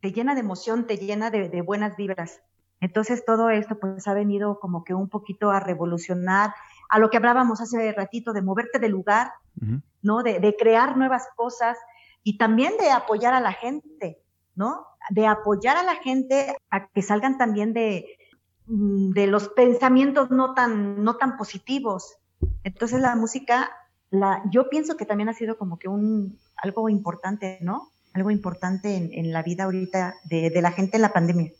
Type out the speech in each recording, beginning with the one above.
te llena de emoción, te llena de, de buenas vibras. Entonces todo esto pues ha venido como que un poquito a revolucionar a lo que hablábamos hace ratito de moverte de lugar, ¿no? De, de, crear nuevas cosas y también de apoyar a la gente, ¿no? De apoyar a la gente a que salgan también de, mm, de los pensamientos no tan, no tan positivos. Entonces la música, la, yo pienso que también ha sido como que un, algo importante, ¿no? Algo importante en, la vida ahorita de, de la gente en la pandemia.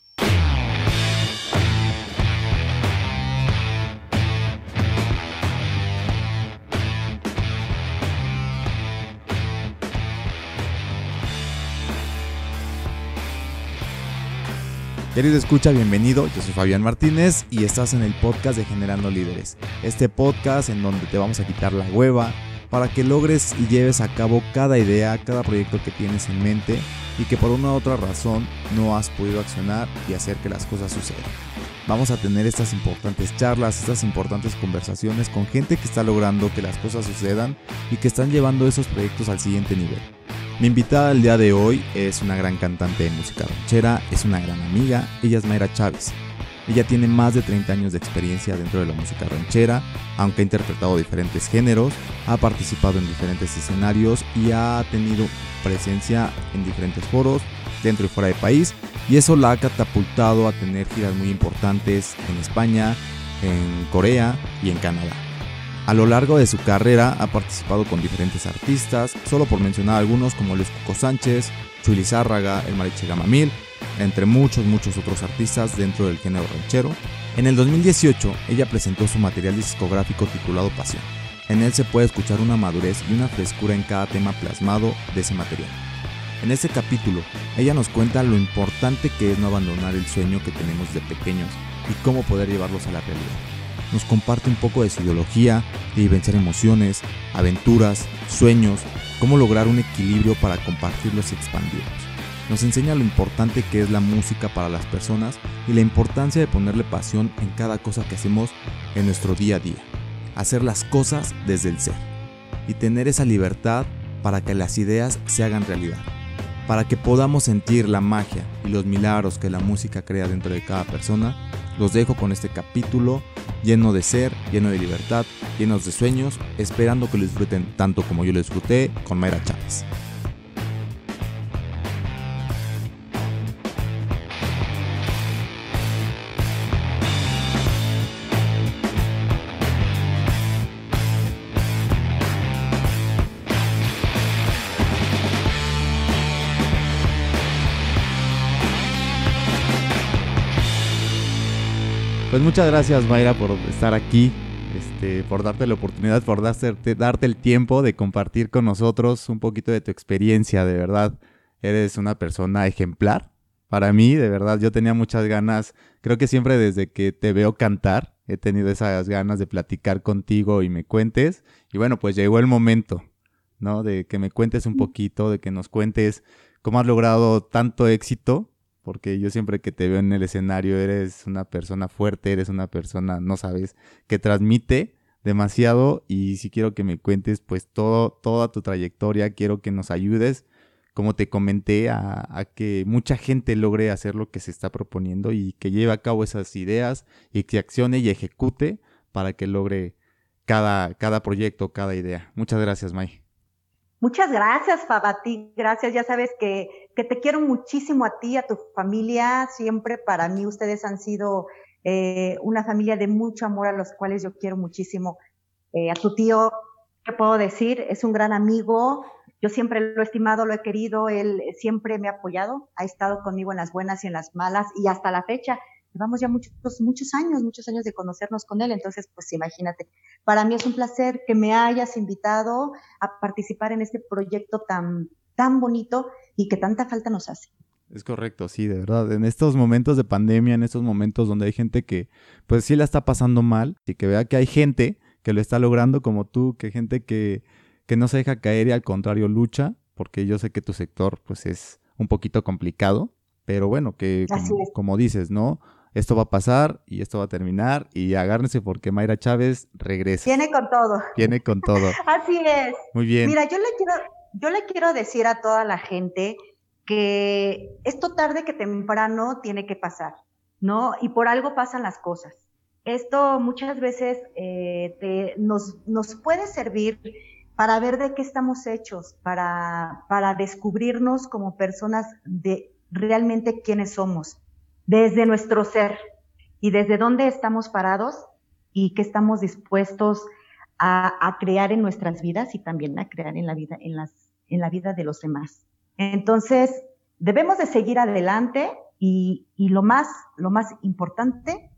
Querido escucha, bienvenido. Yo soy Fabián Martínez y estás en el podcast de Generando Líderes. Este podcast en donde te vamos a quitar la hueva para que logres y lleves a cabo cada idea, cada proyecto que tienes en mente y que por una u otra razón no has podido accionar y hacer que las cosas sucedan. Vamos a tener estas importantes charlas, estas importantes conversaciones con gente que está logrando que las cosas sucedan y que están llevando esos proyectos al siguiente nivel. Mi invitada el día de hoy es una gran cantante de música ranchera, es una gran amiga, ella es Mayra Chávez. Ella tiene más de 30 años de experiencia dentro de la música ranchera, aunque ha interpretado diferentes géneros, ha participado en diferentes escenarios y ha tenido presencia en diferentes foros dentro y fuera del país, y eso la ha catapultado a tener giras muy importantes en España, en Corea y en Canadá. A lo largo de su carrera ha participado con diferentes artistas, solo por mencionar algunos como Luis Cuco Sánchez, Chuy Zárraga, el Mariche Gamamil, entre muchos muchos otros artistas dentro del género ranchero. En el 2018 ella presentó su material discográfico titulado Pasión. En él se puede escuchar una madurez y una frescura en cada tema plasmado de ese material. En este capítulo, ella nos cuenta lo importante que es no abandonar el sueño que tenemos de pequeños y cómo poder llevarlos a la realidad nos comparte un poco de su ideología, de vivenciar emociones, aventuras, sueños, cómo lograr un equilibrio para compartirlos y expandirlos. Nos enseña lo importante que es la música para las personas y la importancia de ponerle pasión en cada cosa que hacemos en nuestro día a día. Hacer las cosas desde el ser y tener esa libertad para que las ideas se hagan realidad. Para que podamos sentir la magia y los milagros que la música crea dentro de cada persona, los dejo con este capítulo lleno de ser, lleno de libertad, llenos de sueños, esperando que lo disfruten tanto como yo lo disfruté con Mayra Chávez. Pues muchas gracias Mayra por estar aquí, este, por darte la oportunidad, por darte, darte el tiempo de compartir con nosotros un poquito de tu experiencia, de verdad. Eres una persona ejemplar. Para mí, de verdad, yo tenía muchas ganas, creo que siempre desde que te veo cantar, he tenido esas ganas de platicar contigo y me cuentes. Y bueno, pues llegó el momento, ¿no? De que me cuentes un poquito, de que nos cuentes cómo has logrado tanto éxito porque yo siempre que te veo en el escenario eres una persona fuerte, eres una persona, no sabes, que transmite demasiado y si quiero que me cuentes pues todo, toda tu trayectoria, quiero que nos ayudes, como te comenté, a, que mucha gente logre hacer lo que se está proponiendo y que lleve a cabo esas ideas y que accione y ejecute para que logre cada, cada proyecto, cada idea. Muchas gracias, May. Muchas gracias, Fabati. Gracias. Ya sabes que, que, te quiero muchísimo a ti, a tu familia. Siempre para mí ustedes han sido eh, una familia de mucho amor a los cuales yo quiero muchísimo. Eh, a tu tío, ¿qué puedo decir? Es un gran amigo. Yo siempre lo he estimado, lo he querido. Él siempre me ha apoyado. Ha estado conmigo en las buenas y en las malas y hasta la fecha llevamos ya muchos, muchos años, muchos años de conocernos con él, entonces pues imagínate, para mí es un placer que me hayas invitado a participar en este proyecto tan, tan bonito y que tanta falta nos hace. Es correcto, sí, de verdad. En estos momentos de pandemia, en estos momentos donde hay gente que pues sí la está pasando mal y que vea que hay gente que lo está logrando como tú, que gente que, que no se deja caer y al contrario lucha, porque yo sé que tu sector pues es un poquito complicado, pero bueno, que como dices, ¿no? esto va a pasar y esto va a terminar y agárrense porque Mayra Chávez regresa. Viene con todo. Viene con todo. Así es. Muy bien. Mira, yo le quiero, yo le quiero decir a toda la gente que esto tarde que temprano tiene que pasar, ¿no? Y por algo pasan las cosas. Esto muchas veces eh, nos, nos puede servir para ver de qué estamos hechos, para, para descubrirnos como personas de realmente quiénes somos, desde nuestro ser y desde dónde estamos parados y qué estamos dispuestos a, crear en nuestras vidas y también a crear en la vida, en las, en la vida de los demás. Entonces, debemos de seguir adelante y, y lo más, lo más importante,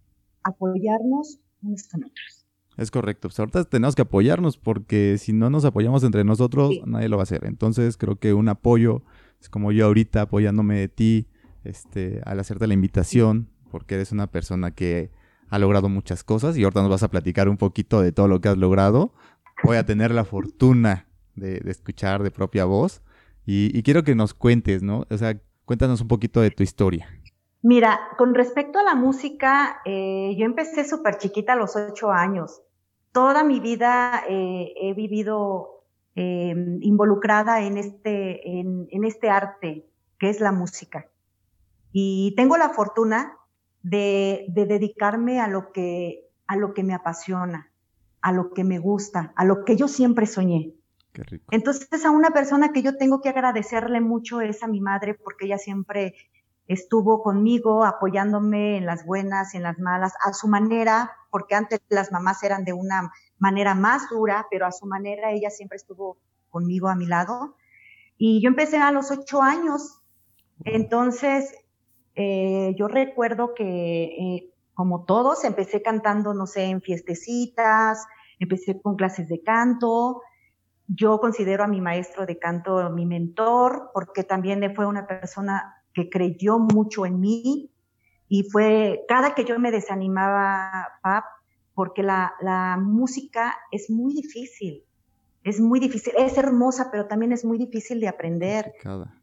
apoyarnos unos con otros. Es correcto. Pues ahorita tenemos que apoyarnos porque si no nos apoyamos entre nosotros, nadie lo va a hacer. Entonces creo que un apoyo es como yo ahorita apoyándome de ti, este, al hacerte la invitación, porque eres una persona que ha logrado muchas cosas y ahorita nos vas a platicar un poquito de todo lo que has logrado. Voy a tener la fortuna de, escuchar de propia voz y, quiero que nos cuentes, ¿no? O sea, cuéntanos un poquito de tu historia. Mira, con respecto a la música, eh, yo empecé súper chiquita a los ocho años. Toda mi vida eh, he vivido em, involucrada en este, en, en este arte que es la música. Y tengo la fortuna de, dedicarme a lo, que, a lo que me apasiona, a lo que me gusta, a lo que yo siempre soñé. Entonces a una persona que yo tengo que agradecerle mucho es a mi madre porque ella siempre estuvo conmigo apoyándome en las buenas y en las malas, a su manera, porque antes las mamás eran de una manera más dura, pero a su manera ella siempre estuvo conmigo a mi lado. Y yo empecé a los ocho años, entonces eh, yo recuerdo que, eh, como todos, empecé cantando, no sé, en fiestecitas, empecé con clases de canto. Yo considero a mi maestro de canto mi mentor, porque también fue una persona que creyó mucho en mí y fue cada que yo me desanimaba, pap, porque la, la música es muy difícil, es muy difícil, es hermosa, pero también es muy difícil de aprender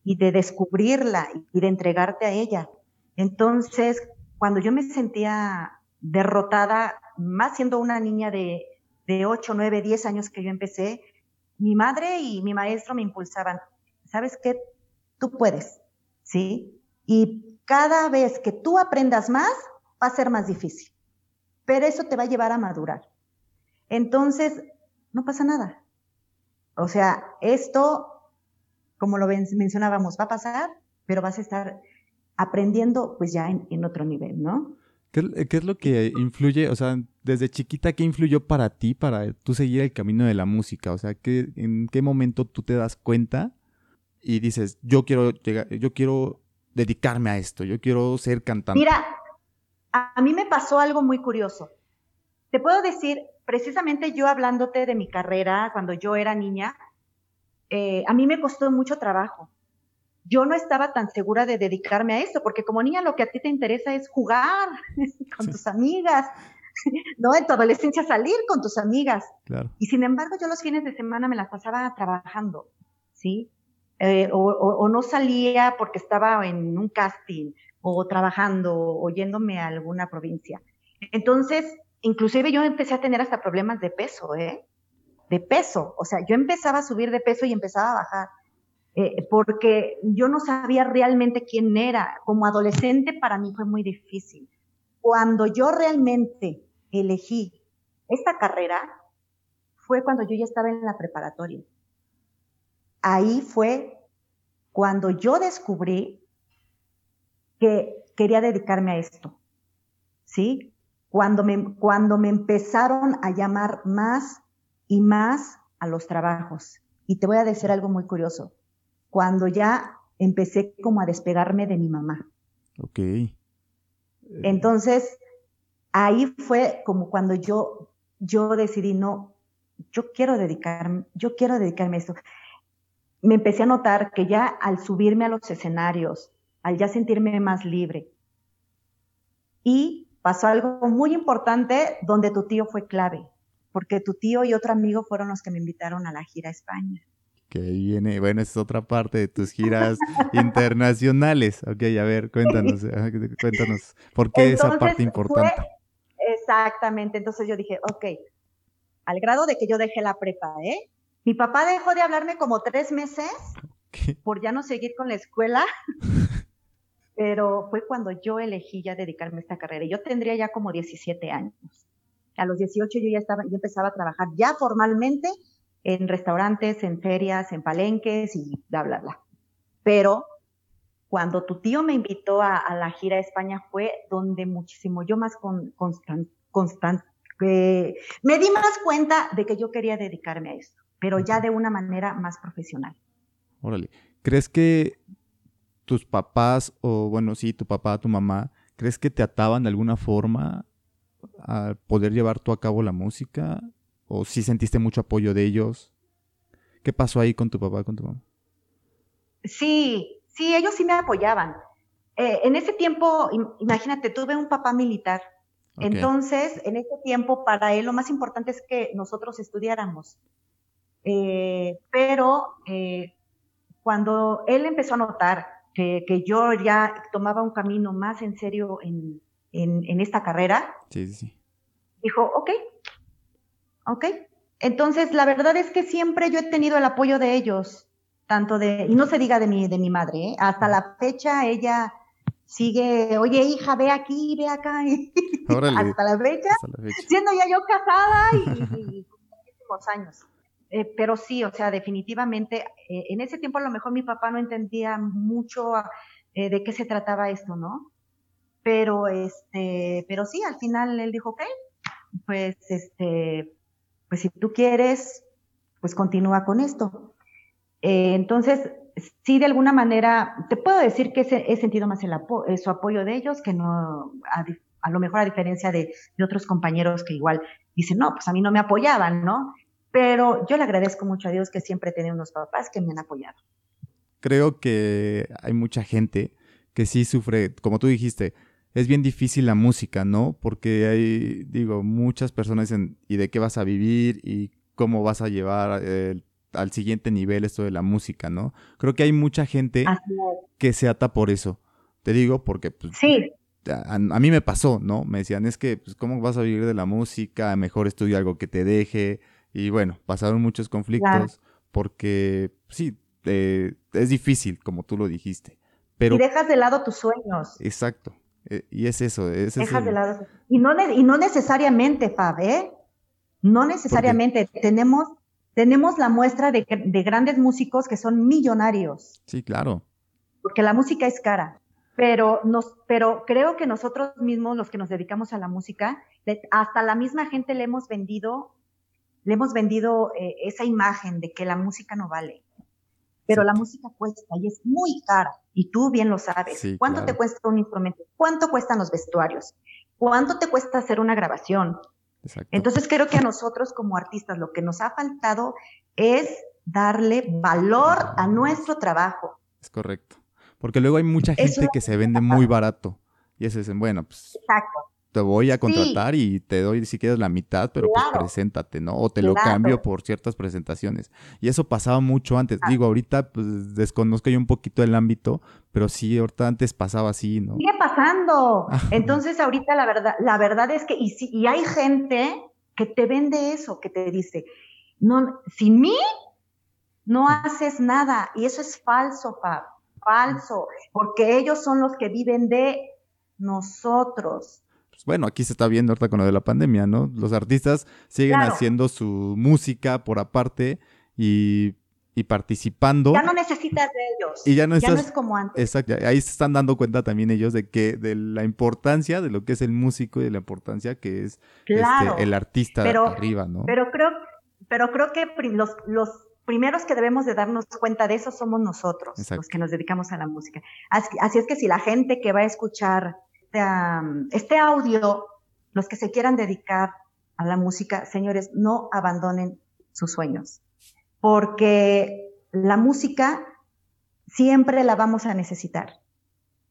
y de descubrirla y de entregarte a ella. Entonces, cuando yo me sentía derrotada, más siendo una niña de, de 8, 9, 10 años que yo empecé, mi madre y mi maestro me impulsaban, ¿sabes qué? Tú puedes, ¿sí? Y cada vez que tú aprendas más, va a ser más difícil, pero eso te va a llevar a madurar. Entonces, no pasa nada. O sea, esto, como lo mencionábamos, va a pasar, pero vas a estar aprendiendo pues ya en, otro nivel, ¿no? ¿Qué, es lo que influye, o sea, desde chiquita, qué influyó para ti, para tú seguir el camino de la música? O sea, ¿qué, ¿en qué momento tú te das cuenta y dices, yo quiero llegar, yo quiero dedicarme a esto, yo quiero ser cantante? Mira, a mí me pasó algo muy curioso. Te puedo decir, precisamente yo hablándote de mi carrera cuando yo era niña, eh, a mí me costó mucho trabajo yo no estaba tan segura de dedicarme a eso, porque como niña lo que a ti te interesa es jugar con tus amigas, ¿no? En tu adolescencia salir con tus amigas. Y sin embargo, yo los fines de semana me las pasaba trabajando, ¿sí? Eh, o, no salía porque estaba en un casting, o trabajando, o yéndome a alguna provincia. Entonces, inclusive yo empecé a tener hasta problemas de peso, ¿eh? De peso. O sea, yo empezaba a subir de peso y empezaba a bajar. Eh, porque yo no sabía realmente quién era. Como adolescente para mí fue muy difícil. Cuando yo realmente elegí esta carrera, fue cuando yo ya estaba en la preparatoria. Ahí fue cuando yo descubrí que quería dedicarme a esto. ¿Sí? Cuando me, cuando me empezaron a llamar más y más a los trabajos. Y te voy a decir algo muy curioso cuando ya empecé como a despegarme de mi mamá. Ok. Entonces, ahí fue como cuando yo, yo decidí, no, yo quiero dedicarme, yo quiero dedicarme a esto. Me empecé a notar que ya al subirme a los escenarios, al ya sentirme más libre, y pasó algo muy importante donde tu tío fue clave, porque tu tío y otro amigo fueron los que me invitaron a la gira a España que viene, bueno, esa es otra parte de tus giras internacionales. Ok, a ver, cuéntanos, cuéntanos, ¿por qué esa parte importante? Exactamente, entonces yo dije, ok, al grado de que yo dejé la prepa, ¿eh? Mi papá dejó de hablarme como tres meses por ya no seguir con la escuela, pero fue cuando yo elegí ya dedicarme a esta carrera. Yo tendría ya como 17 años. A los 18 yo ya estaba, yo empezaba a trabajar ya formalmente en restaurantes, en ferias, en palenques y bla, bla, bla. Pero cuando tu tío me invitó a, la gira a España fue donde muchísimo yo más con, constant, constant me di más cuenta de que yo quería dedicarme a esto, pero ya de una manera más profesional. Órale, ¿crees que tus papás, o bueno, sí, tu papá, tu mamá, ¿crees que te ataban de alguna forma a poder llevar tú a cabo la música? ¿O si sentiste mucho apoyo de ellos? ¿Qué pasó ahí con tu papá, con tu mamá? Sí, sí, ellos sí me apoyaban. Eh, en ese tiempo, imagínate, tuve un papá militar. Entonces, en ese tiempo, para él lo más importante es que nosotros estudiáramos. Eh, pero eh, cuando él empezó a notar que, yo ya tomaba un camino más en serio en, esta carrera, dijo, ok, ok. Entonces, la verdad es que siempre yo he tenido el apoyo de ellos, tanto de, y no se diga de mi, de mi madre, ¿eh? hasta la fecha ella sigue, oye hija, ve aquí, ve acá, hasta, la fecha, siendo ya yo casada y, y, años. Eh, pero sí, o sea, definitivamente, eh, en ese tiempo a lo mejor mi papá no entendía mucho eh, de qué se trataba esto, ¿no? Pero, este, pero sí, al final él dijo, ok, pues, este, pues si tú quieres, pues continúa con esto. entonces, sí, de alguna manera, te puedo decir que he sentido más el su apoyo de ellos que no, a, lo mejor a diferencia de, otros compañeros que igual dicen, no, pues a mí no me apoyaban, ¿no? Pero yo le agradezco mucho a Dios que siempre he unos papás que me han apoyado. Creo que hay mucha gente que sí sufre, como tú dijiste, es bien difícil la música, ¿no? Porque hay, digo, muchas personas dicen, ¿y de qué vas a vivir? ¿Y cómo vas a llevar eh, al siguiente nivel esto de la música, ¿no? Creo que hay mucha gente que se ata por eso. Te digo porque pues, sí. a, a, mí me pasó, ¿no? Me decían, es que, pues, ¿cómo vas a vivir de la música? Mejor estudia algo que te deje. Y bueno, pasaron muchos conflictos porque sí, eh, es difícil, como tú lo dijiste. Pero, y dejas de lado tus sueños. Exacto. Eh, y es eso. dejas de lado. Y no, y no necesariamente, Fab, ¿eh? No necesariamente. Tenemos, tenemos la muestra de, de grandes músicos que son millonarios. Sí, claro. Porque la música es cara pero nos, pero creo que nosotros mismos, los que nos dedicamos a la música, hasta la misma gente le hemos vendido le hemos vendido eh, esa imagen de que la música no vale. Pero la música cuesta y es muy cara. Y tú bien lo sabes. ¿Cuánto te cuesta un instrumento? ¿Cuánto cuestan los vestuarios? ¿Cuánto te cuesta hacer una grabación? Entonces creo que a nosotros como artistas lo que nos ha faltado es darle valor a nuestro trabajo. Es correcto. Porque luego hay mucha gente que se vende muy barato. Y es dicen, bueno, pues Exacto te voy a contratar y te doy si quieres la mitad, pero pues preséntate, ¿no? O te lo cambio por ciertas presentaciones. Y eso pasaba mucho antes. Ah. Digo, ahorita pues desconozco yo un poquito el ámbito, pero sí, ahorita antes pasaba así, ¿no? Sigue pasando. Entonces ahorita la verdad, la verdad es que, y, si, y hay gente que te vende eso, que te dice, no, sin mí no haces nada. Y eso es falso, Fab, falso, porque ellos son los que viven de nosotros. Pues, bueno, aquí se está viendo ahorita con lo de la pandemia, ¿no? Los artistas siguen haciendo su música por aparte y, participando. Ya no necesitas de ellos. Y ya no, es como antes. Exacto. Ahí se están dando cuenta también ellos de que de la importancia de lo que es el músico y de la importancia que es este, el artista de arriba, ¿no? Pero creo, pero creo que los, los primeros que debemos de darnos cuenta de eso somos nosotros, los que nos dedicamos a la música. así, es que si la gente que va a escuchar este, este audio, los que se quieran dedicar a la música, señores, no abandonen sus sueños, porque la música siempre la vamos a necesitar,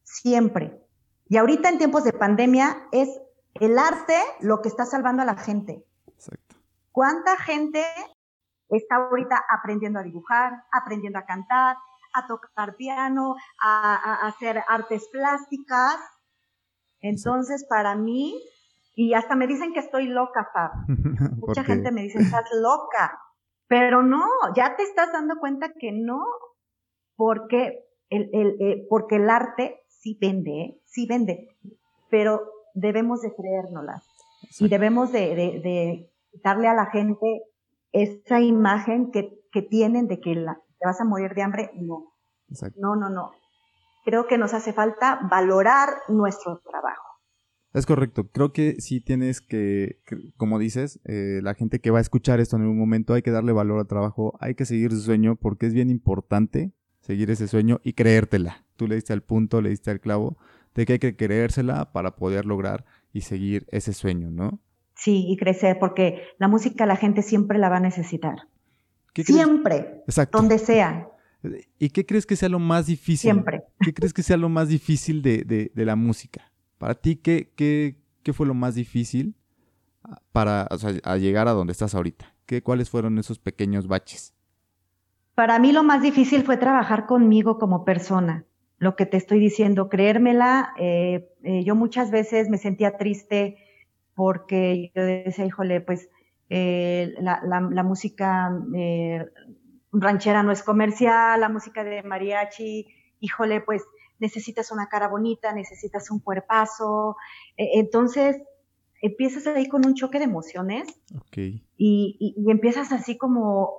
siempre. Y ahorita en tiempos de pandemia es el arte lo que está salvando a la gente. Exacto. ¿Cuánta gente está ahorita aprendiendo a dibujar, aprendiendo a cantar, a tocar piano, a hacer artes plásticas? Entonces, para mí, y hasta me dicen que estoy loca, Fab. Mucha gente me dice, estás loca. Pero no, ya te estás dando cuenta que no. porque el, el, eh, porque el arte sí vende, ¿eh? sí vende, pero debemos de creérnoslas y debemos de, de, darle a la gente esa imagen que, que tienen de que la, te vas a morir de hambre. No, no, no, no. Creo que nos hace falta valorar nuestro trabajo. Es correcto. Creo que sí tienes que, como dices, eh, la gente que va a escuchar esto en algún momento, hay que darle valor al trabajo, hay que seguir su sueño porque es bien importante seguir ese sueño y creértela. Tú le diste al punto, le diste al clavo de que hay que creérsela para poder lograr y seguir ese sueño, ¿no? Sí, y crecer, porque la música la gente siempre la va a necesitar. Siempre. Exacto. Donde sea. ¿Y qué crees que sea lo más difícil? Siempre. ¿Qué crees que sea lo más difícil de, de, de la música? Para ti, ¿qué, qué, qué fue lo más difícil para o llegar a donde estás ahorita? ¿Qué, ¿Cuáles fueron esos pequeños baches? Para mí lo más difícil fue trabajar conmigo como persona. Lo que te estoy diciendo, creérmela. Eh, eh, yo muchas veces me sentía triste porque yo decía, híjole, pues eh, la, la, música ranchera no es comercial, la música de mariachi, híjole, pues necesitas una cara bonita, necesitas un cuerpazo. entonces, empiezas ahí con un choque de emociones y, y, empiezas así como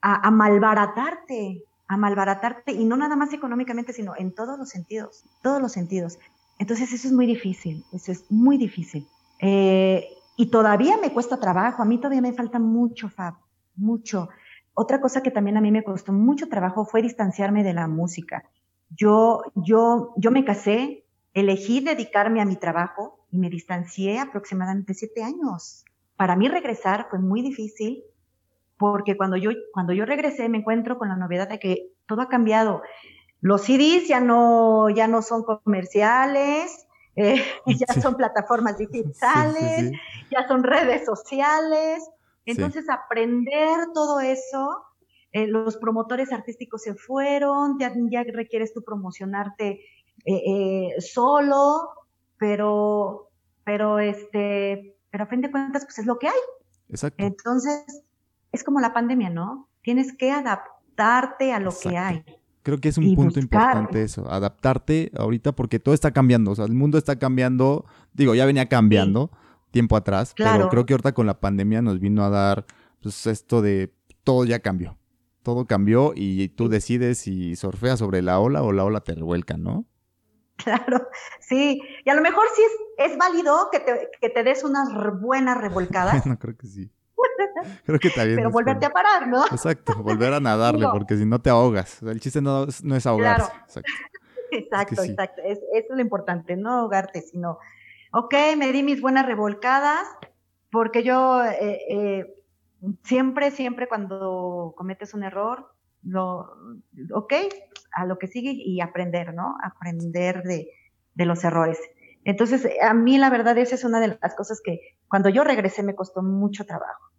a, malbaratarte, a malbaratarte, y no nada más económicamente, sino en todos los sentidos, todos los sentidos. Entonces eso es muy difícil, eso es muy difícil. Eh, y todavía me cuesta trabajo, a mí todavía me falta mucho, Fab, mucho. Otra cosa que también a mí me costó mucho trabajo fue distanciarme de la música. Yo, yo, yo me casé, elegí dedicarme a mi trabajo y me distancié aproximadamente siete años. Para mí regresar fue muy difícil porque cuando yo, cuando yo regresé me encuentro con la novedad de que todo ha cambiado. Los CDs ya no, ya no son comerciales, eh, ya son plataformas digitales, ya son redes sociales. Entonces, aprender todo eso, eh, los promotores artísticos se fueron, ya, ya requieres tú promocionarte eh, solo, pero, pero este, pero a fin de cuentas, pues es lo que hay. Exacto. Entonces, es como la pandemia, ¿no? Tienes que adaptarte a lo que hay. Creo que es un punto importante eso, adaptarte ahorita porque todo está cambiando, o sea, el mundo está cambiando, digo, ya venía cambiando tiempo atrás, pero creo que ahorita con la pandemia nos vino a dar pues esto de todo ya cambió, todo cambió y tú decides si surfeas sobre la ola o la ola te revuelca, ¿no? Claro, sí, y a lo mejor sí es, es válido que te, que te des unas buenas revolcadas. no, creo que sí. Creo que también. Pero volverte a parar, ¿no? Exacto, volver a nadarle, porque si no te ahogas. el chiste no, es ahogarse. Exacto, exacto. Es, eso es lo importante, no ahogarte, sino, ok, me di mis buenas revolcadas, porque yo eh, eh, siempre, siempre cuando cometes un error, lo, ok, a lo que sigue y aprender, ¿no? Aprender de, de los errores. Entonces, a mí la verdad esa es una de las cosas que cuando yo regresé me costó mucho trabajo.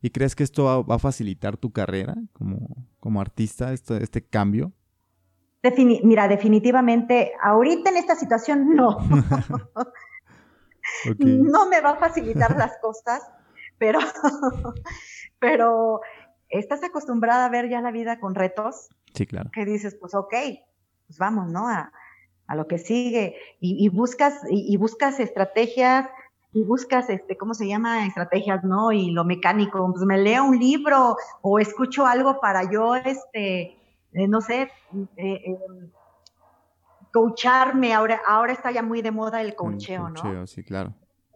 ¿Y crees que esto va, a facilitar tu carrera como, como artista, este, este cambio? Mira, definitivamente, ahorita en esta situación no. No me va a facilitar las cosas, pero, pero estás acostumbrada a ver ya la vida con retos. Sí, claro. Que dices, pues ok, pues vamos, ¿no? A, a lo que sigue. Y, buscas, y, buscas estrategias y buscas, este, ¿cómo se llama? Estrategias, ¿no? Y lo mecánico, pues me leo un libro o escucho algo para yo, este, eh, no sé, eh, eh, coacharme, ahora, ahora está ya muy de moda el coacheo, ¿no? Coacheo, sí, claro.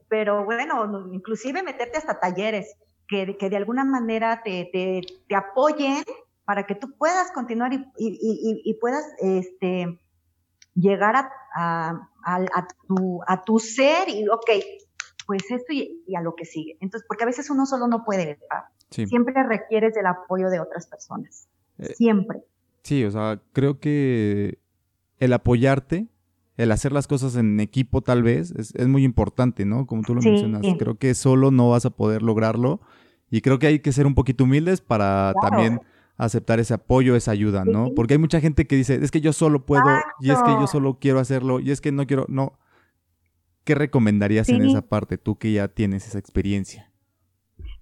Pero bueno, inclusive meterte hasta talleres que, que de alguna manera te, te, te, apoyen para que tú puedas continuar y, y, y puedas, este, llegar a, a, a, tu, a tu ser y, ok, pues esto y, a lo que sigue. Entonces, porque a veces uno solo no puede, Siempre requieres del apoyo de otras personas. Eh, Siempre. Sí, o sea, creo que el apoyarte, el hacer las cosas en equipo tal vez, es, es muy importante, ¿no? Como tú lo mencionas. Creo que solo no vas a poder lograrlo. Y creo que hay que ser un poquito humildes para también aceptar ese apoyo, esa ayuda, ¿no? Porque hay mucha gente que dice, es que yo solo puedo, y es que yo solo quiero hacerlo, y es que no quiero, no. ¿Qué recomendarías en esa parte, tú que ya tienes esa experiencia?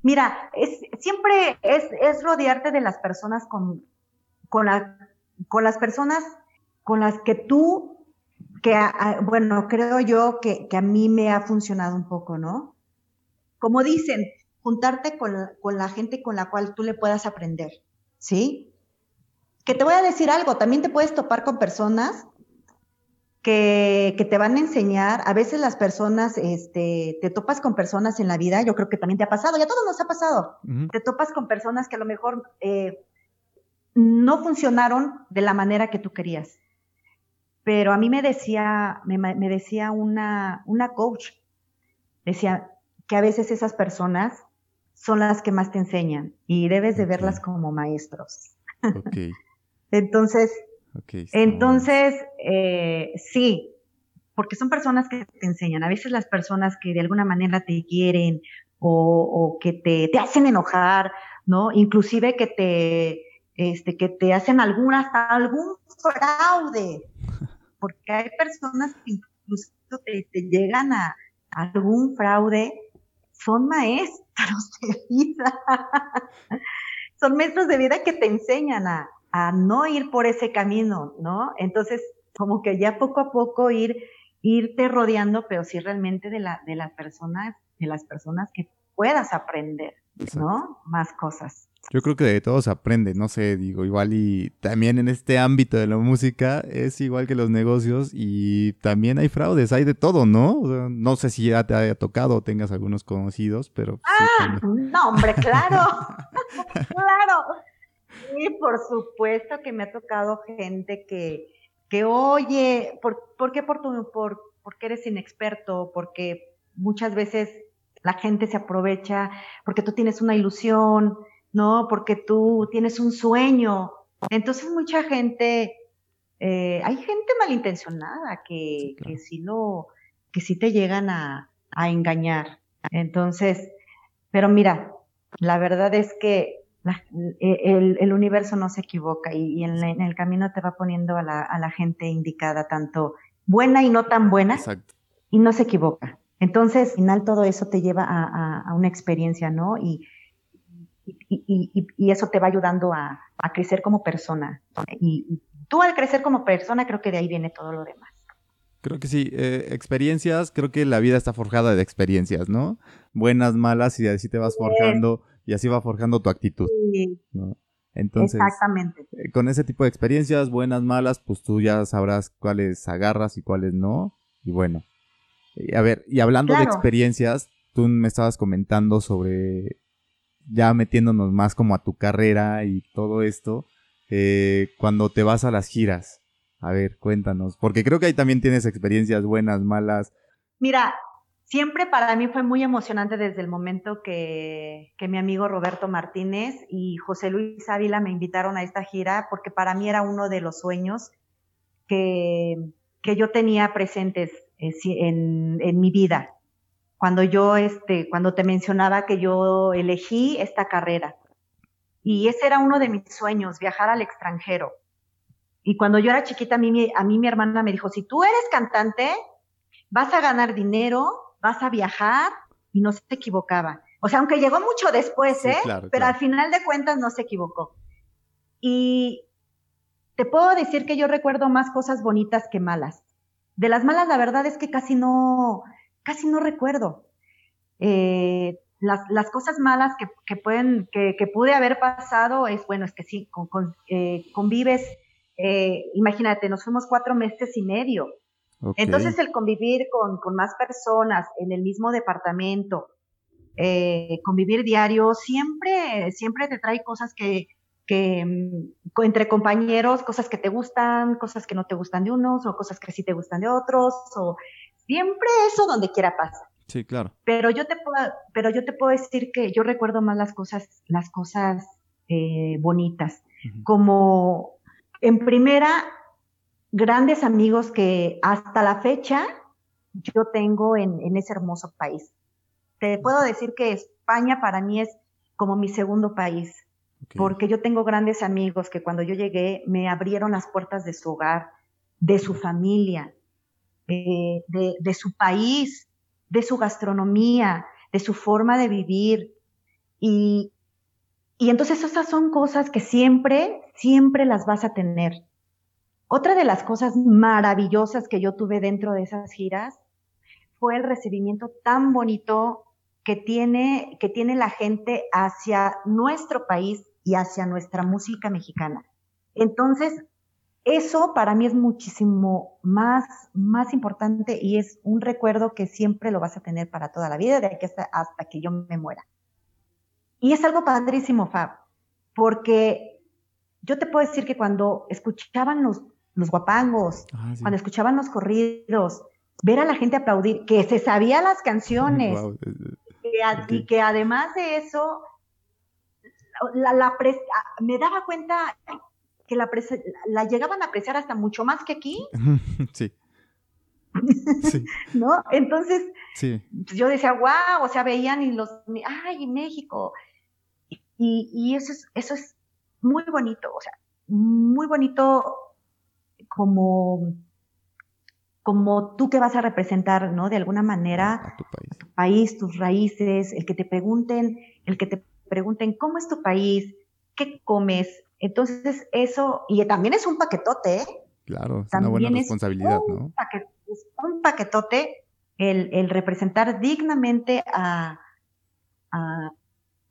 Mira, es, siempre es, es rodearte de las personas con, con, con las personas con las que tú, que bueno, creo yo que, que, a mí me ha funcionado un poco, ¿no? Como dicen, juntarte con, con la gente con la cual tú le puedas aprender, ¿sí? Que te voy a decir algo, también te puedes topar con personas que, te van a enseñar, a veces las personas, este, te topas con personas en la vida, yo creo que también te ha pasado, ya a todos nos ha pasado, te topas con personas que a lo mejor eh, no funcionaron de la manera que tú querías. Pero a mí me decía, me, decía una, una coach, decía que a veces esas personas son las que más te enseñan y debes de verlas como maestros. Entonces, entonces, eh, sí, porque son personas que te enseñan. A veces las personas que de alguna manera te quieren o, que te, te, hacen enojar, ¿no? Inclusive que te, este, que te hacen alguna, hasta algún fraude. Porque hay personas que incluso te, llegan a, a algún fraude, son maestros de vida. son maestros de vida que te enseñan a, a no ir por ese camino, ¿no? Entonces, como que ya poco a poco ir, irte rodeando, pero sí realmente de, la, de las personas, de las personas que puedas aprender, ¿no? Más cosas. Yo creo que de todos se aprende, no sé, digo, igual y también en este ámbito de la música es igual que los negocios y también hay fraudes, hay de todo, ¿no? no sé si ya te haya tocado o tengas algunos conocidos, pero... Ah, no, hombre, claro, claro. Sí, por supuesto que me ha tocado gente que, que oye, ¿por, qué por, tu, por porque eres inexperto? Porque muchas veces la gente se aprovecha porque tú tienes una ilusión, ¿no? Porque tú tienes un sueño. Entonces mucha gente, eh, hay gente malintencionada que, que sí lo, que sí te llegan a, a engañar. Entonces, pero mira, la verdad es que e, el, universo no se equivoca y, en, el camino te va poniendo a la, gente indicada, tanto buena y no tan buena, y no se equivoca. Entonces, al final todo eso te lleva a, una experiencia, ¿no? Y, y, eso te va ayudando a, crecer como persona. Y, tú al crecer como persona, creo que de ahí viene todo lo demás. Creo que sí, eh, experiencias, creo que la vida está forjada de experiencias, ¿no? Buenas, malas, y así te vas forjando y así va forjando tu actitud. Sí. Entonces, Exactamente. Eh, con ese tipo de experiencias, buenas, malas, pues tú ya sabrás cuáles agarras y cuáles no. Y bueno, a ver, y hablando de experiencias, tú me estabas comentando sobre ya metiéndonos más como a tu carrera y todo esto, eh, cuando te vas a las giras. A ver, cuéntanos, porque creo que ahí también tienes experiencias buenas, malas. Mira, Siempre para mí fue muy emocionante desde el momento que, mi amigo Roberto Martínez y José Luis Ávila me invitaron a esta gira, porque para mí era uno de los sueños que, yo tenía presentes en, en, mi vida. Cuando yo, este, cuando te mencionaba que yo elegí esta carrera. Y ese era uno de mis sueños, viajar al extranjero. Y cuando yo era chiquita, a mí, a mí mi hermana me dijo, si tú eres cantante, vas a ganar dinero, vas a viajar y no se equivocaba. O sea, aunque llegó mucho después, ¿eh? Pero al final de cuentas no se equivocó. Y te puedo decir que yo recuerdo más cosas bonitas que malas. De las malas, la verdad es que casi no, casi no recuerdo. Eh, las, cosas malas que, pueden, que, pude haber pasado es, bueno, es que sí, con, eh, convives, eh, imagínate, nos fuimos cuatro meses y medio. Entonces el convivir con, más personas en el mismo departamento, eh, convivir diario, siempre, siempre te trae cosas que, que mm, entre compañeros, cosas que te gustan, cosas que no te gustan de unos, o cosas que sí te gustan de otros, o siempre eso donde quiera pasa. Sí, claro. Pero yo te puedo, pero yo te puedo decir que yo recuerdo más las cosas, las cosas eh, bonitas. Como en primera, grandes amigos que hasta la fecha yo tengo en, ese hermoso país. Te puedo decir que España para mí es como mi segundo país, porque yo tengo grandes amigos que cuando yo llegué me abrieron las puertas de su hogar, de su familia, eh, de, su país, de su gastronomía, de su forma de vivir. Y, y entonces esas son cosas que siempre, siempre las vas a tener Otra de las cosas maravillosas que yo tuve dentro de esas giras fue el recibimiento tan bonito que tiene, que tiene la gente hacia nuestro país y hacia nuestra música mexicana. Entonces, eso para mí es muchísimo más, más importante y es un recuerdo que siempre lo vas a tener para toda la vida, de aquí hasta, hasta que yo me muera. Y es algo padrísimo, Fab, porque yo te puedo decir que cuando escuchaban los, los guapangos, ah, cuando escuchaban los corridos, ver a la gente aplaudir, que se sabía las canciones, y que además de eso, la, la me daba cuenta que la, la llegaban a apreciar hasta mucho más que aquí. Sí. sí. ¿No? Entonces, sí. Pues yo decía, wow, o sea, veían y los, ay, México. Y, y eso, es, eso es muy bonito, o sea, muy bonito como, como tú que vas a representar, ¿no? De alguna manera tu país. tu país, tus raíces, el que te pregunten, el que te pregunten cómo es tu país, qué comes, entonces, eso, y también es un paquetote, ¿eh? Claro, es una buena responsabilidad, ¿no? es un paquetote el, representar dignamente a, a,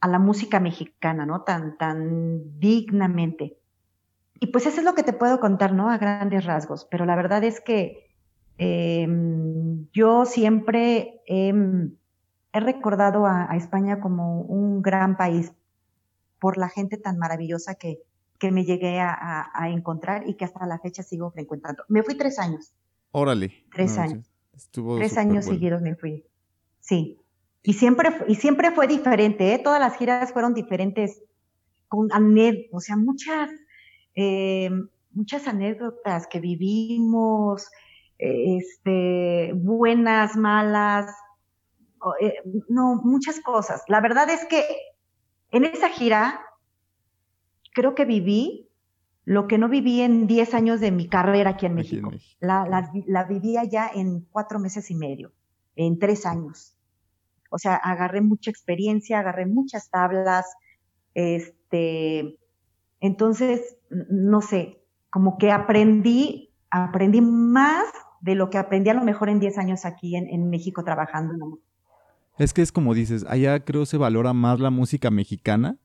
la música mexicana, ¿no? Tan, tan dignamente. Y pues eso es lo que te puedo contar, ¿no? A grandes rasgos. Pero la verdad es que em, yo siempre he recordado a, España como un gran país por la gente tan maravillosa que, que me llegué a, encontrar y que hasta la fecha sigo frecuentando. Me fui tres años. Órale. Tres años. tres años seguidos me fui. Sí. Y siempre, y siempre fue diferente, ¿eh? Todas las giras fueron diferentes, con anécdotas, o sea, muchas, eh, muchas anécdotas que vivimos, este, buenas, malas, eh, no, muchas cosas. La verdad es que en esa gira creo que viví lo que no viví en 10 años de mi carrera aquí en México. La, la, vivía ya en cuatro meses y medio, en tres años. O sea, agarré mucha experiencia, agarré muchas tablas, este, entonces, no sé, como que aprendí, aprendí más de lo que aprendí a lo mejor en 10 años aquí en, México trabajando. Es que es como dices, allá creo se valora más la música mexicana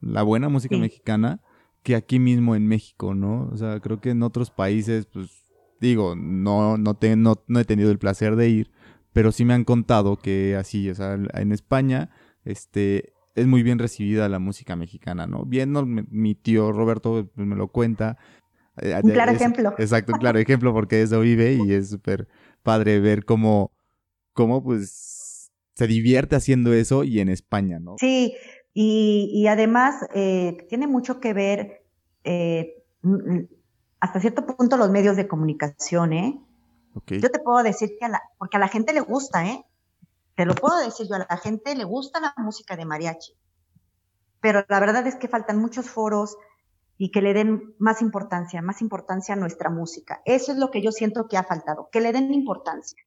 la buena música mexicana que aquí mismo en México, ¿no? O sea, creo que en otros países, pues digo, no, no, te, no, he tenido el placer de ir, pero sí me han contado que así, o sea, en España, este, es muy bien recibida la música mexicana, ¿no? Bien, mi tío Roberto pues, me lo cuenta. Eh, un claro ejemplo. Exacto, un claro ejemplo porque eso vive y es súper padre ver cómo, cómo, pues, se divierte haciendo eso y en España, ¿no? Sí, y, además eh, tiene mucho que ver eh, hasta cierto punto los medios de comunicación, ¿eh? Yo te puedo decir que a la, porque a la gente le gusta, ¿eh? Te lo puedo decir yo, a la gente le gusta la música de mariachi. Pero la verdad es que faltan muchos foros y que le den más importancia, más importancia a nuestra música. Eso es lo que yo siento que ha faltado, que le den importancia.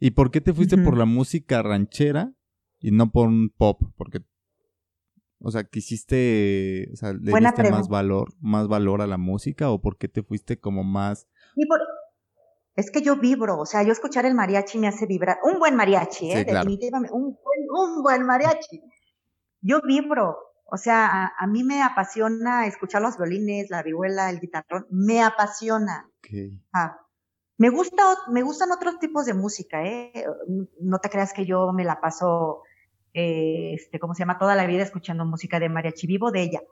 ¿Y por qué te fuiste por la música ranchera y no por un pop? Porque o sea, ¿quisiste, o sea, le diste más valor, más valor a la música o por qué te fuiste como más? Es que yo vibro, o sea, yo escuchar el mariachi me hace vibrar. Un buen mariachi, ¿eh? Definitivamente, un buen, un buen mariachi. Yo vibro, o sea, a, mí me apasiona escuchar los violines, la vihuela, el guitarrón, me apasiona. Okay. Ah, me gusta, me gustan otros tipos de música, ¿eh? No te creas que yo me la paso eh, este, ¿cómo se llama? Toda la vida escuchando música de mariachi, vivo de ella.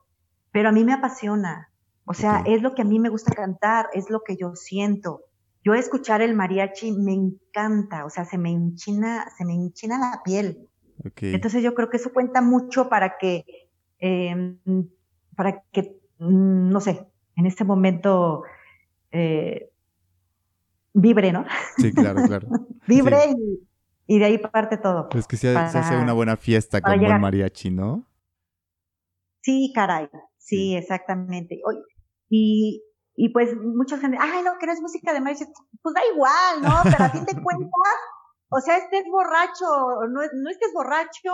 Pero a mí me apasiona. O sea, es lo que a mí me gusta cantar, es lo que yo siento. Yo escuchar el mariachi me encanta, o sea, se me enchina, se me enchina la piel. Entonces yo creo que eso cuenta mucho para que, em, para que, mm, no sé, en este momento eh, vibre, ¿no? Sí, claro, claro. vibre y, y de ahí parte todo. Es que se, hace una buena fiesta con buen mariachi, ¿no? Sí, caray. Sí, exactamente. Y, y pues mucha gente, ay, no, que no es música de mariachi. Pues da igual, ¿no? Pero a fin de cuentas, o sea, estés borracho, no, no estés borracho,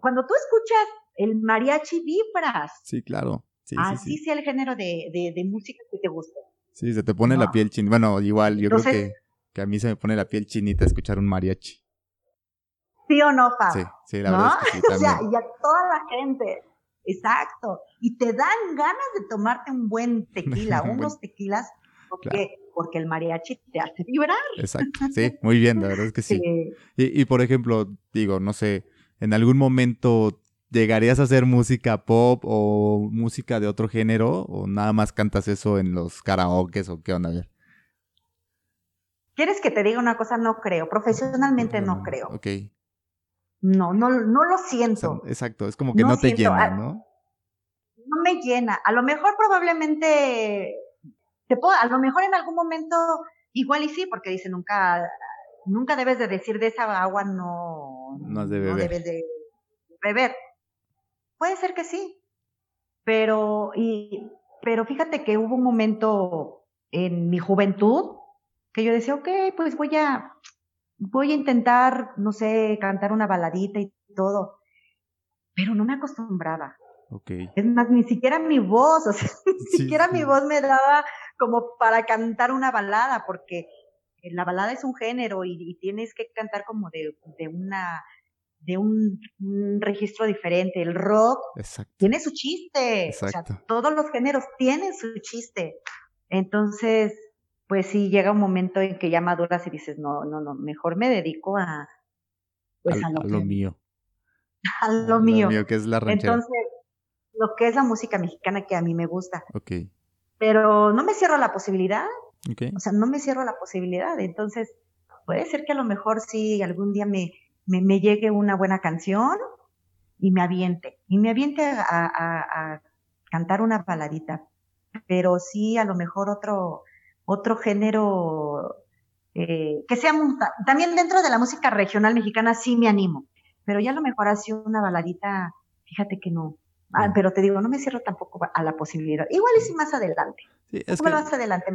cuando tú escuchas el mariachi vibras. Sí, claro. Así sea el género de, de, de música que te guste. Sí, se te pone la piel chinita. Bueno, igual, yo creo que, que, a mí se me pone la piel chinita escuchar un mariachi. ¿Sí o no, Fab? Sí, sí, la verdad es que sí, o sea, y a toda la gente. Exacto. Y te dan ganas de tomarte un buen tequila, unos tequilas, porque, porque el mariachi te hace vibrar. Exacto. Sí, muy bien, la verdad es que sí. Y, y, por ejemplo, digo, no sé, en algún momento ¿Llegarías a hacer música pop o música de otro género? ¿O nada más cantas eso en los karaokes o qué onda? A ver. ¿Quieres que te diga una cosa? No creo. Profesionalmente no, creo. Ok. No, no, no lo siento. exacto, es como que no, te llena, ¿no? No me llena. A lo mejor probablemente, te puedo, a lo mejor en algún momento, igual y sí, porque dice nunca, nunca debes de decir de esa agua no, no, debes de beber. Puede ser que sí, pero, y, pero fíjate que hubo un momento en mi juventud que yo decía, ok, pues voy a, voy a intentar, no sé, cantar una baladita y todo, pero no me acostumbraba. Okay. Es más, ni siquiera mi voz, o sea, ni siquiera mi voz me daba como para cantar una balada, porque la balada es un género y, y tienes que cantar como de, de una de un, registro diferente. El rock tiene su chiste. O sea, todos los géneros tienen su chiste. Entonces, pues sí, llega un momento en que ya maduras y dices, no, no, no, mejor me dedico a, pues, a, lo, mío. A lo mío. que es la Entonces, lo que es la música mexicana que a mí me gusta. Ok. Pero no me cierro la posibilidad. O sea, no me cierro la posibilidad. Entonces, puede ser que a lo mejor sí algún día me, me, llegue una buena canción y me aviente, y me aviente a, cantar una baladita, pero sí a lo mejor otro, otro género eh, que sea también dentro de la música regional mexicana sí me animo, pero ya a lo mejor así una baladita, fíjate que no. Ah, pero te digo, no me cierro tampoco a la posibilidad. Igual y si más adelante. Sí, es más adelante?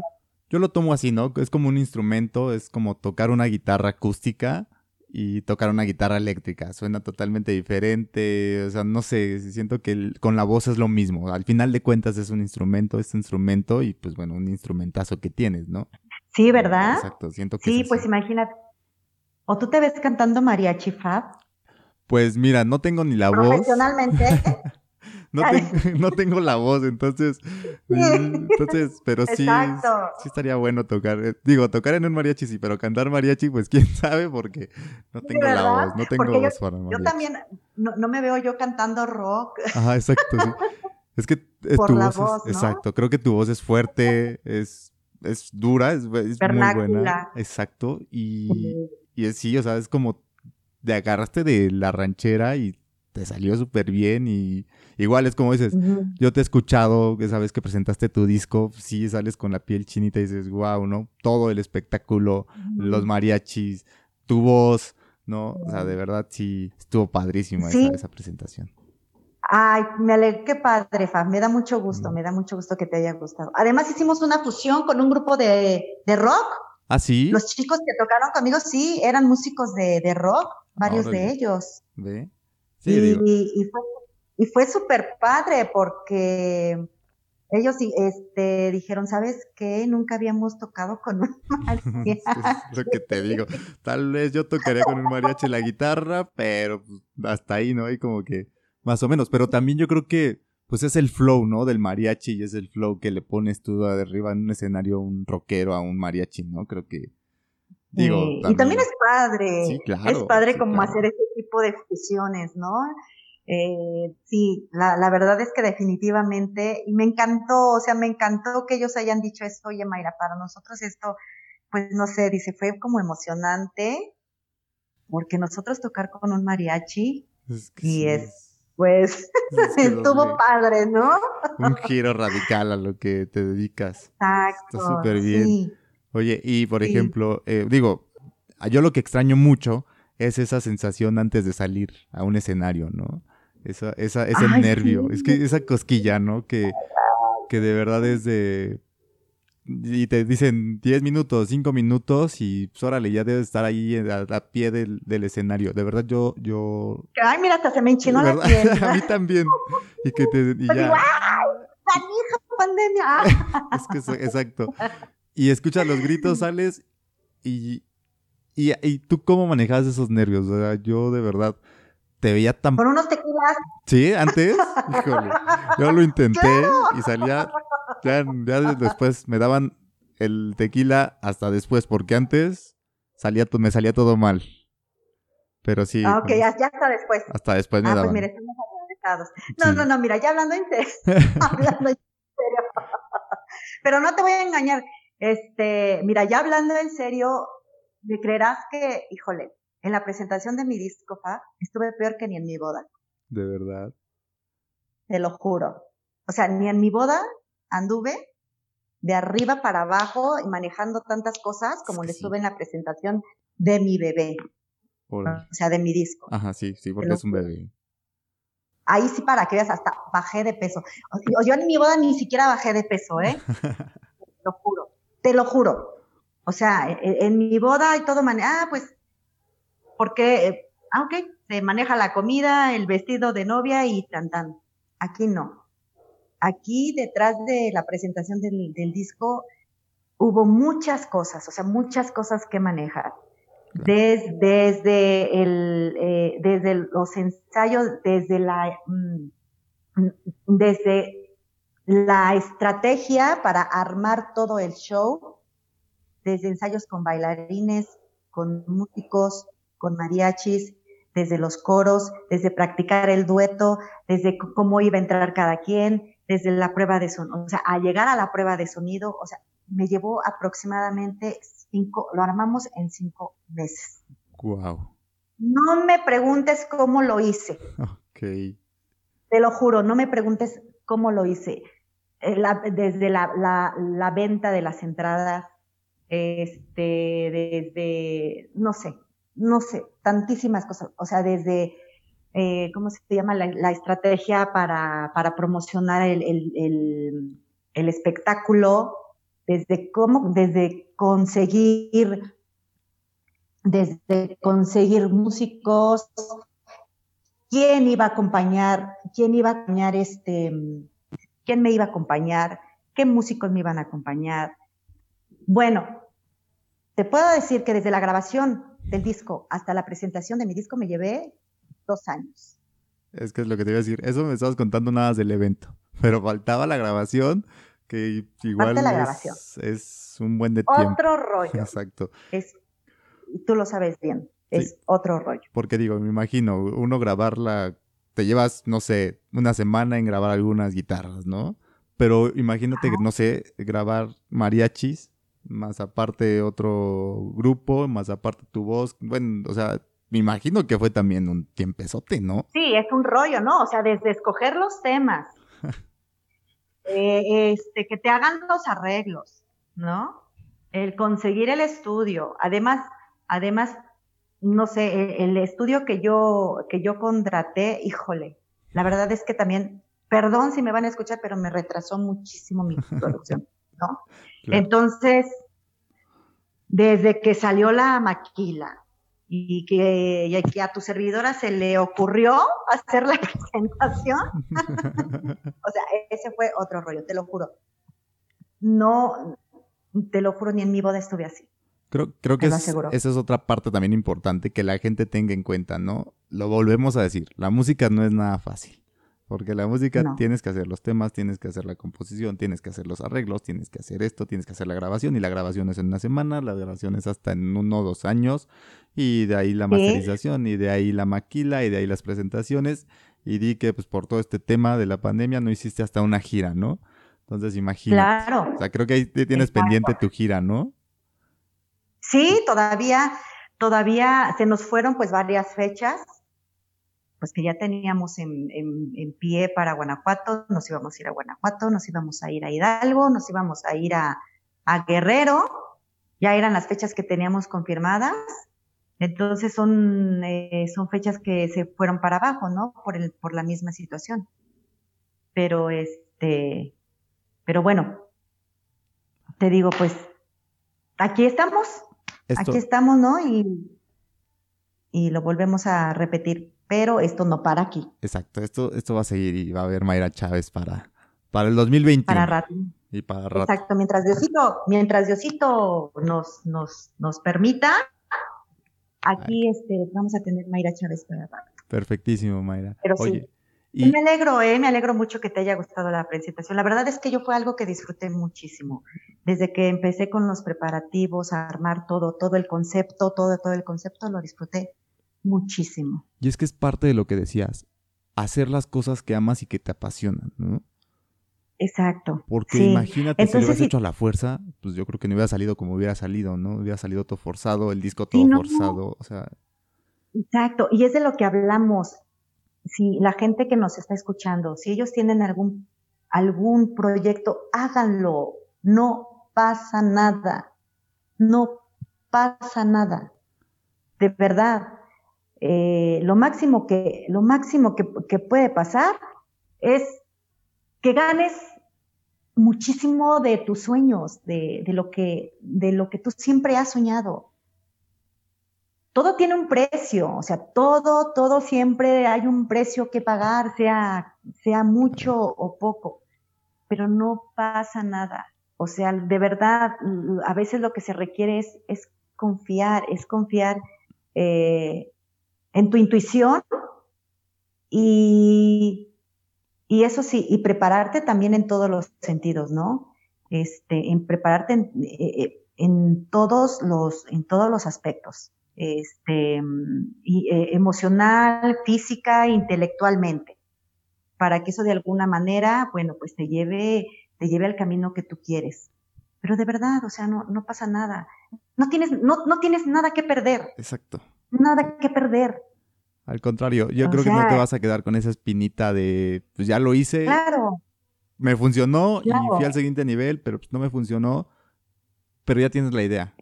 Yo lo tomo así, ¿no? Es como un instrumento, es como tocar una guitarra acústica y tocar una guitarra eléctrica. Suena totalmente diferente. O sea, no sé, siento que con la voz es lo mismo. Al final de cuentas es un instrumento, es un instrumento y pues bueno, un instrumentazo que tienes, ¿no? Sí, ¿verdad? Exacto, siento que Sí, pues imagínate. ¿O tú te ves cantando mariachi Fab? Pues mira, no tengo ni la voz. Profesionalmente. no, no tengo la voz, entonces, entonces, pero sí, sí estaría bueno tocar, eh, digo, tocar en un mariachi sí, pero cantar mariachi, pues quién sabe, porque no tengo la voz, no tengo voz para mariachi. Yo también, no, me veo yo cantando rock. Ajá, exacto, sí. Es que es tu voz, exacto, creo que tu voz es fuerte, es, es dura, es, es muy buena, exacto, y, y es, sí, o sea, es como, te agarraste de la ranchera y te salió súper bien y igual es como dices, yo te he escuchado esa vez que presentaste tu disco, sí sales con la piel chinita y dices, wow, ¿no? Todo el espectáculo, los mariachis, tu voz, ¿no? O sea, de verdad sí estuvo padrísima esa, presentación. Ay, me alegro, qué padre, Fab, me da mucho gusto, me da mucho gusto que te haya gustado. Además hicimos una fusión con un grupo de, rock. ¿Ah, sí? Los chicos que tocaron conmigo, sí, eran músicos de, rock, varios de ellos. ¿Ve? Y, fue, y fue súper padre porque ellos este, dijeron, ¿sabes qué? Nunca habíamos tocado con un mariachi. es lo que te digo. Tal vez yo tocaría con un mariachi la guitarra, pero pues, hasta ahí, ¿no? Hay como que más o menos. Pero también yo creo que pues es el flow, ¿no? Del mariachi y es el flow que le pones tú de arriba en un escenario un rockero a un mariachi, ¿no? Creo que y también es padre, es padre como hacer ese tipo de fusiones, ¿no? Eh, sí, la, la, verdad es que definitivamente, y me encantó, o sea, me encantó que ellos hayan dicho esto, oye Mayra, para nosotros esto, pues no sé, dice, fue como emocionante, porque nosotros tocar con un mariachi, y es, pues, estuvo padre, ¿no? Un giro radical a lo que te dedicas. Exacto. Está súper bien. Oye, y por ejemplo, eh, digo, yo lo que extraño mucho es esa sensación antes de salir a un escenario, ¿no? Esa, esa, ese nervio, es que esa cosquilla, ¿no? Que, que de verdad es de... Y te dicen 10 minutos, 5 minutos y pues órale, ya debes estar ahí a, pie del, del, escenario. De verdad yo... yo... Ay, mira, hasta se me enchinó la piel. a mí también. Y que te... Y ya pandemia. es que exacto. Y escuchas los gritos, sales y, y, y, tú cómo manejabas esos nervios. O sea, yo de verdad te veía tan... Con unos tequilas. Sí, antes. Híjole. Yo lo intenté y salía... Ya, ya después me daban el tequila hasta después, porque antes salía, me salía todo mal. Pero sí. Ah, ok, ya, hasta después. Hasta después me ah, daban. Pues mira, estamos No, no, no, mira, ya hablando en serio. hablando en serio. Pero no te voy a engañar. Este, mira, ya hablando en serio, me creerás que, híjole, en la presentación de mi disco, Fa, estuve peor que ni en mi boda. De verdad. Te lo juro. O sea, ni en mi boda anduve de arriba para abajo y manejando tantas cosas como le estuve en la presentación de mi bebé. O sea, de mi disco. Ajá, sí, sí, porque es un bebé. Ahí sí, para que veas, hasta bajé de peso. Yo en mi boda ni siquiera bajé de peso, ¿eh? te lo juro, te lo juro. O sea, en, mi boda y todo ah, pues, porque, ah, ok, se maneja la comida, el vestido de novia y tan, tan. Aquí no. Aquí, detrás de la presentación del, del disco, hubo muchas cosas, o sea, muchas cosas que manejar desde, desde, el, eh, desde los ensayos, desde la, mm, desde la estrategia para armar todo el show, desde ensayos con bailarines, con músicos, con mariachis, desde los coros, desde practicar el dueto, desde cómo iba a entrar cada quien, desde la prueba de sonido, o sea, a llegar a la prueba de sonido, o sea, me llevó aproximadamente cinco, lo armamos en cinco meses. Wow. No me preguntes cómo lo hice. Ok. Te lo juro, no me preguntes cómo lo hice. Eh, desde la, venta de las entradas, este, desde, no sé, no sé, tantísimas cosas. O sea, desde, eh, ¿cómo se llama? La, estrategia para, promocionar el, el espectáculo, desde cómo, desde conseguir, desde conseguir músicos, quién iba a acompañar, quién iba a acompañar este, quién me iba a acompañar, qué músicos me iban a acompañar. Bueno, te puedo decir que desde la grabación del disco hasta la presentación de mi disco me llevé dos años. Es que es lo que te iba a decir. Eso me estabas contando nada del evento, pero faltaba la grabación que igual es, un buen de tiempo. Otro rollo. Exacto. Es, tú lo sabes bien, es otro rollo. Porque digo, me imagino, uno grabarla, te llevas, no sé, una semana en grabar algunas guitarras, ¿no? Pero imagínate, que, no sé, grabar mariachis, más aparte otro grupo, más aparte tu voz, bueno, o sea, me imagino que fue también un tiempezote, ¿no? Sí, es un rollo, ¿no? O sea, desde escoger los temas, eh, este, que te hagan los arreglos, ¿no? El conseguir el estudio. Además, además, no sé, el, estudio que yo, que yo contraté, híjole, la verdad es que también, perdón si me van a escuchar, pero me retrasó muchísimo mi producción, ¿no? Entonces, desde que salió la maquila, y que, a tu servidora se le ocurrió hacer la presentación. o sea, ese fue otro rollo, te lo juro. No, te lo juro, ni en mi boda estuve así. Creo, creo que esa es otra parte también importante que la gente tenga en cuenta, ¿no? Lo volvemos a decir, la música no es nada fácil. Porque la música tienes que hacer los temas, tienes que hacer la composición, tienes que hacer los arreglos, tienes que hacer esto, tienes que hacer la grabación. Y la grabación es en una semana, la grabación es hasta en uno o dos años. Y de ahí la masterización, y de ahí la maquila, y de ahí las presentaciones. Y di que pues por todo este tema de la pandemia no hiciste hasta una gira, ¿no? Entonces imagínate. Claro. O sea, creo que ahí tienes pendiente tu gira, ¿no? Sí, todavía, todavía se nos fueron pues varias fechas pues que ya teníamos en, pie para Guanajuato, nos íbamos a ir a Guanajuato, nos íbamos a ir a Hidalgo, nos íbamos a ir a, Guerrero, ya eran las fechas que teníamos confirmadas, entonces son, eh, son fechas que se fueron para abajo, ¿no? Por, el, por la misma situación. Pero este, pero bueno, te digo, pues, aquí estamos, aquí estamos, ¿no? Y, y lo volvemos a repetir pero esto no para aquí. Exacto, esto, esto va a seguir y va a haber Mayra Chávez para, Para el 2020. Para rato. Y para rato. Exacto, mientras Diosito, mientras Diosito nos, nos, nos permita, aquí este, vamos a tener Mayra Chávez para rato. Perfectísimo, Mayra. Pero sí. Y... Me alegro, eh, me alegro mucho que te haya gustado la presentación. La verdad es que yo fue algo que disfruté muchísimo. Desde que empecé con los preparativos, a armar todo, todo el concepto, todo, todo el concepto, lo disfruté muchísimo. Y es que es parte de lo que decías, hacer las cosas que amas y que te apasionan, ¿no? Exacto. Porque imagínate si lo hubieras hecho a la fuerza, pues yo creo que no hubiera salido como hubiera salido, ¿no? Hubiera salido todo forzado, el disco todo forzado, o sea. Exacto, y es de lo que hablamos. Si la gente que nos está escuchando, si ellos tienen algún, algún proyecto, háganlo. No pasa nada. No pasa nada. De verdad. Eh, lo máximo que, lo máximo que, puede pasar es que ganes muchísimo de tus sueños, de, de, lo que, de lo que tú siempre has soñado. Todo tiene un precio, o sea, todo, todo siempre hay un precio que pagar, sea, sea mucho o poco, pero no pasa nada. O sea, de verdad, a veces lo que se requiere es, es confiar, es confiar eh, en tu intuición y, y eso sí, y prepararte también en todos los sentidos, ¿no? Este, en prepararte en, eh, en todos los, en todos los aspectos, este, y, eh, emocional, física, intelectualmente, para que eso de alguna manera, bueno, pues te lleve, te lleve al camino que tú quieres. Pero de verdad, o sea, no, no pasa nada. No tienes, no, no tienes nada que perder. Exacto. Nada que perder. Al contrario, yo creo que no te vas a quedar con esa espinita de, pues ya lo hice. Claro. Me funcionó y fui al siguiente nivel, pero pues no me funcionó. Pero ya tienes la idea,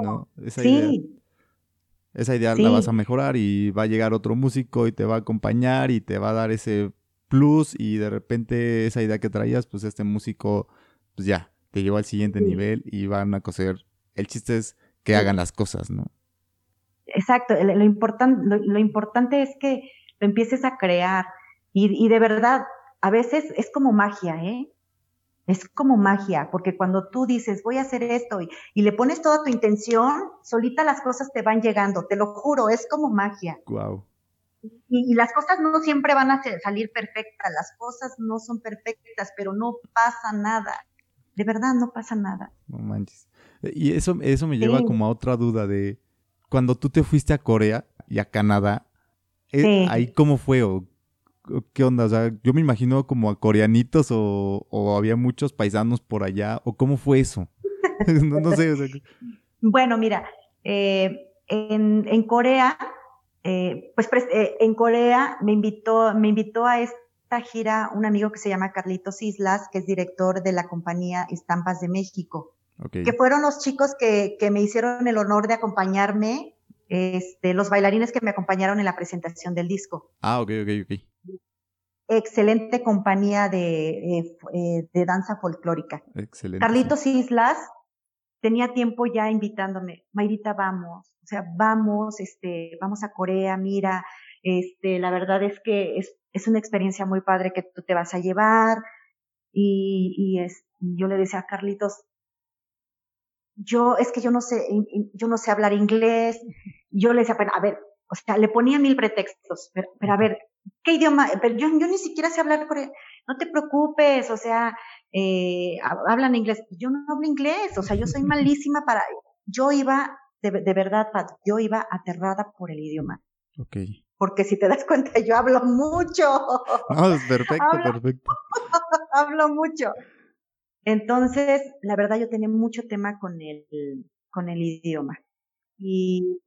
¿no? Esa sí. idea, esa idea la vas a mejorar y va a llegar otro músico y te va a acompañar y te va a dar ese plus y de repente esa idea que traías, pues este músico, pues ya, te lleva al siguiente sí. nivel y van a coser. El chiste es que hagan las cosas, ¿no? Exacto, lo, lo, important, lo, lo, importante es que lo empieces a crear y, y, de verdad, a veces es como magia, ¿eh? Es como magia, porque cuando tú dices, voy a hacer esto y, y le pones toda tu intención, solita las cosas te van llegando, te lo juro, es como magia. Wow. Y, y, las cosas no siempre van a salir perfectas, las cosas no son perfectas, pero no pasa nada. De verdad, no pasa nada. No manches. Y eso, eso me lleva sí. como a otra duda de cuando tú te fuiste a Corea y a Canadá, ¿eh, sí. ¿ahí cómo fue? O, ¿Qué onda? O sea, yo me imagino como a coreanitos o, o había muchos paisanos por allá, o cómo fue eso. no, no, sé. O sea. Bueno, mira, eh, en, en, Corea, eh, pues eh, en Corea me invitó, me invitó a esta gira un amigo que se llama Carlitos Islas, que es director de la compañía Estampas de México. Okay. que fueron los chicos que, que, me hicieron el honor de acompañarme, este, los bailarines que me acompañaron en la presentación del disco. Ah, ok, ok, ok. Excelente compañía de, eh, de danza folclórica. Excelente. Carlitos. Islas tenía tiempo ya invitándome, Mayrita, vamos, o sea, vamos, este, vamos a Corea, mira, este, la verdad es que es, es una experiencia muy padre que tú te vas a llevar. Y, y es, yo le decía a Carlitos, yo es que yo no sé, yo no sé hablar inglés, yo le decía, pero a ver, o sea, le ponía mil pretextos, pero, pero a ver, ¿qué idioma? Pero yo, yo ni siquiera sé hablar coreano, no te preocupes, o sea, eh, hablan inglés, yo no hablo inglés, o sea, yo soy malísima para, yo iba, de, de verdad, Pat, yo iba aterrada por el idioma. Ok. Porque si te das cuenta, yo hablo mucho. Ah, perfecto, hablo, perfecto. hablo mucho. Entonces, la verdad yo tenía mucho tema con el, con el idioma. Y,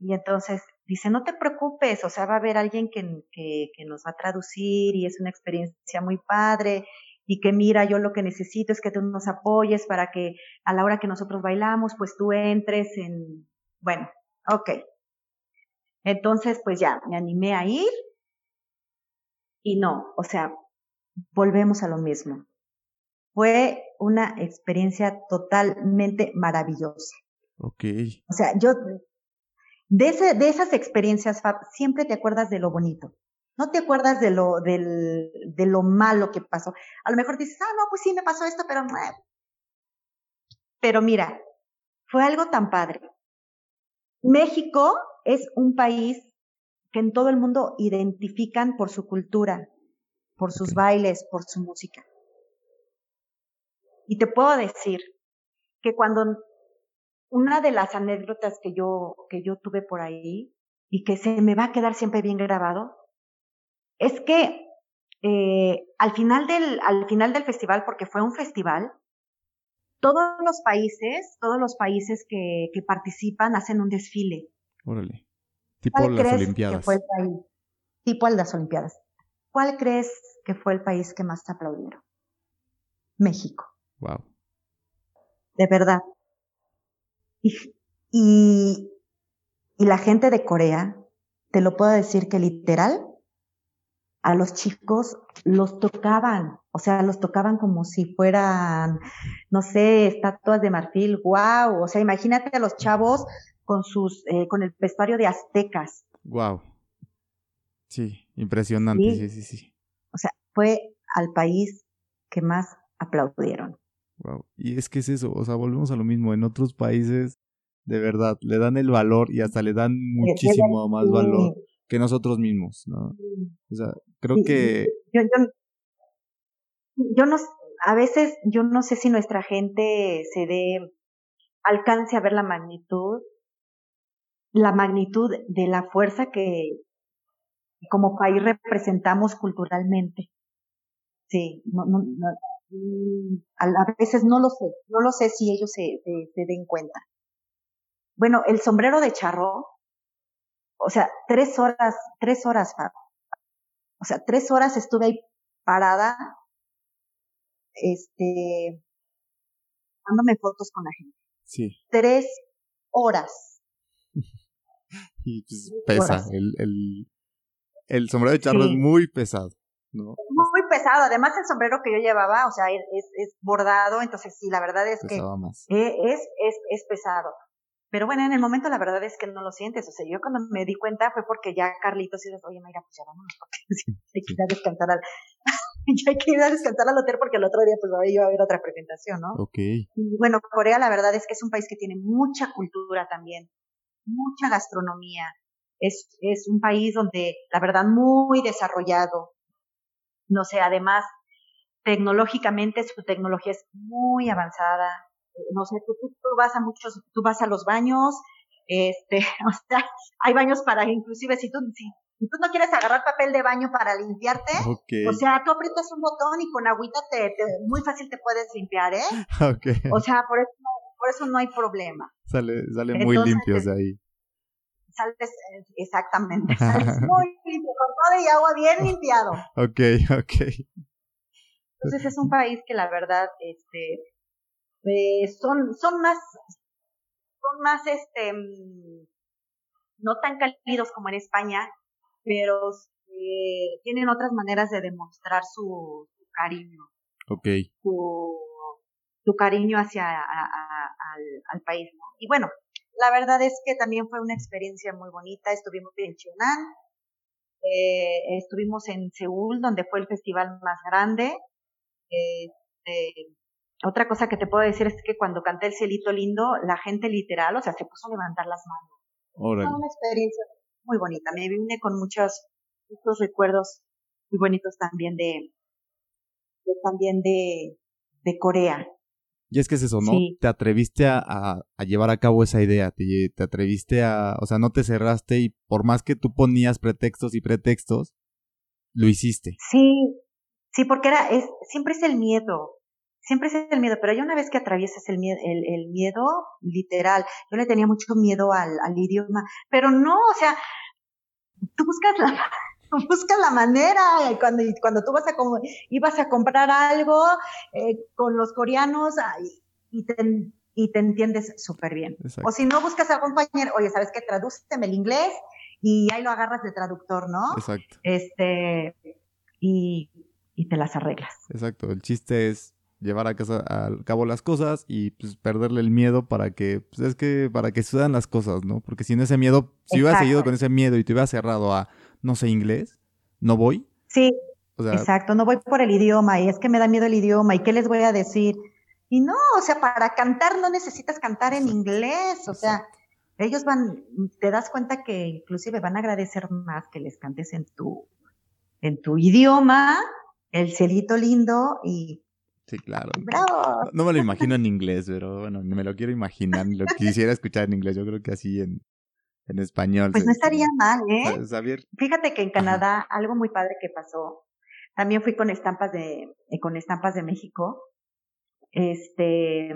y entonces dice, no te preocupes, o sea, va a haber alguien que, que, que, nos va a traducir y es una experiencia muy padre y que mira, yo lo que necesito es que tú nos apoyes para que a la hora que nosotros bailamos, pues tú entres en, bueno, ok. Entonces, pues ya, me animé a ir y no, o sea, volvemos a lo mismo fue una experiencia totalmente maravillosa. Ok. O sea, yo, de, ese, de esas experiencias, Fab, siempre te acuerdas de lo bonito. No te acuerdas de lo, del, de lo malo que pasó. A lo mejor dices, ah, no, pues sí me pasó esto, pero no. Pero mira, fue algo tan padre. México es un país que en todo el mundo identifican por su cultura, por sus bailes, por su música. Y te puedo decir que cuando una de las anécdotas que yo, que yo tuve por ahí y que se me va a quedar siempre bien grabado, es que eh, al, final del, al final del festival, porque fue un festival, todos los países, todos los países que, que participan hacen un desfile. Órale. Tipo las Olimpiadas. Que fue el país? Tipo las Olimpiadas. ¿Cuál crees que fue el país que más te aplaudieron? México. Wow. De verdad. Y, y, y la gente de Corea, te lo puedo decir que literal, a los chicos los tocaban, o sea, los tocaban como si fueran, no sé, estatuas de marfil, wow, o sea, imagínate a los chavos con sus, eh, con el vestuario de aztecas. Wow. Sí, impresionante, sí, sí, sí. O sea, fue al país que más aplaudieron. Wow. Y es que es eso, o sea, volvemos a lo mismo, en otros países, de verdad, le dan el valor y hasta le dan muchísimo más valor que nosotros mismos, ¿no? O sea, creo que... Yo, yo, yo no, a veces yo no sé si nuestra gente se dé, alcance a ver la magnitud, la magnitud de la fuerza que como país representamos culturalmente. Sí, no, no, mm, a veces no lo sé, no lo sé si ellos se, se den cuenta. Bueno, el sombrero de charro o sea, tres horas, tres horas, O sea, tres horas estuve ahí parada, este, dándome fotos con la gente. Sí. Tres horas. y pues pesa, el, el, el, sombrero de charro es muy pesado. ¿No? Muy pesado, además el sombrero que yo llevaba, o sea, es, es bordado, entonces sí, la verdad es que e, es, es, es pesado. Pero bueno, en el momento la verdad es que no lo sientes. O sea, yo cuando me di cuenta fue porque ya Carlitos dices, oye, Mayra, pues ya vámonos, porque hay que ir a descansar al, ya hay que ir a descansar al hotel porque el otro día pues iba a haber otra presentación, ¿no? Ok. Y bueno, Corea la verdad es que es un país que tiene mucha cultura también, mucha gastronomía. Es, es un país donde la verdad muy desarrollado. No sé, además, tecnológicamente su tecnología es muy avanzada no sé, tú, tú, vas a muchos, tú vas a los baños, este, o sea, hay baños para, inclusive si tú, si, tú no quieres agarrar papel de baño para limpiarte, o sea, tú aprietas un botón y con agüita te, muy fácil te puedes limpiar, ¿eh? O sea, por eso, por eso no hay problema. Sale, sale muy limpios de ahí. Sales, eh, exactamente, sales muy limpio, con todo y agua bien limpiado. Ok, ok. Entonces es un país que la verdad, este, eh, son, son más, son más, este, mm, no tan cálidos como en España, pero eh, tienen otras maneras de demostrar su, cariño. Ok. Su, su cariño hacia al, al, país, ¿no? Y bueno, la verdad es que también fue una experiencia muy bonita. Estuvimos en Cheonan, eh, estuvimos en Seúl, donde fue el festival más grande. Este, otra cosa que te puedo decir es que cuando canté el cielito lindo, la gente literal, o sea, se puso a levantar las manos. Fue una experiencia muy bonita. Me vine con muchos, muchos recuerdos muy bonitos también de, también de, de Corea. Y es que es eso, ¿no? Te atreviste a, a, llevar a cabo esa idea, te, te, atreviste a, o sea, no te cerraste y por más que tú ponías pretextos y pretextos, lo hiciste. Sí, sí, porque era, es, siempre es el miedo, siempre es el miedo, pero hay una vez que atraviesas el miedo, el, miedo literal, yo le tenía mucho miedo al, al idioma, pero no, o sea, tú buscas la, buscas la manera, cuando, cuando tú vas a, ibas a comprar algo eh, con los coreanos y, te, y te entiendes súper bien. O si no, buscas a algún compañero, oye, ¿sabes qué? Tradúceme el inglés y ahí lo agarras de traductor, ¿no? Exacto. Este, y, y te las arreglas. Exacto, el chiste es llevar a, casa, al cabo las cosas y pues perderle el miedo para que, pues es que, para que sucedan las cosas, ¿no? Porque sin ese miedo, si hubieras seguido con ese miedo y te hubieras cerrado a, no sé, inglés, no voy. Sí, exacto, no voy por el idioma y es que me da miedo el idioma y qué les voy a decir. Y no, o sea, para cantar no necesitas cantar en inglés, o sea, ellos van, te das cuenta que inclusive van a agradecer más que les cantes en tu, en tu idioma, el celito lindo y Sí, claro. No, me lo imagino en inglés, pero bueno, me lo quiero imaginar, lo quisiera escuchar en inglés, yo creo que así en, en español. Pues no estaría mal, ¿eh? Fíjate que en Canadá algo muy padre que pasó. También fui con estampas de eh, con estampas de México. Este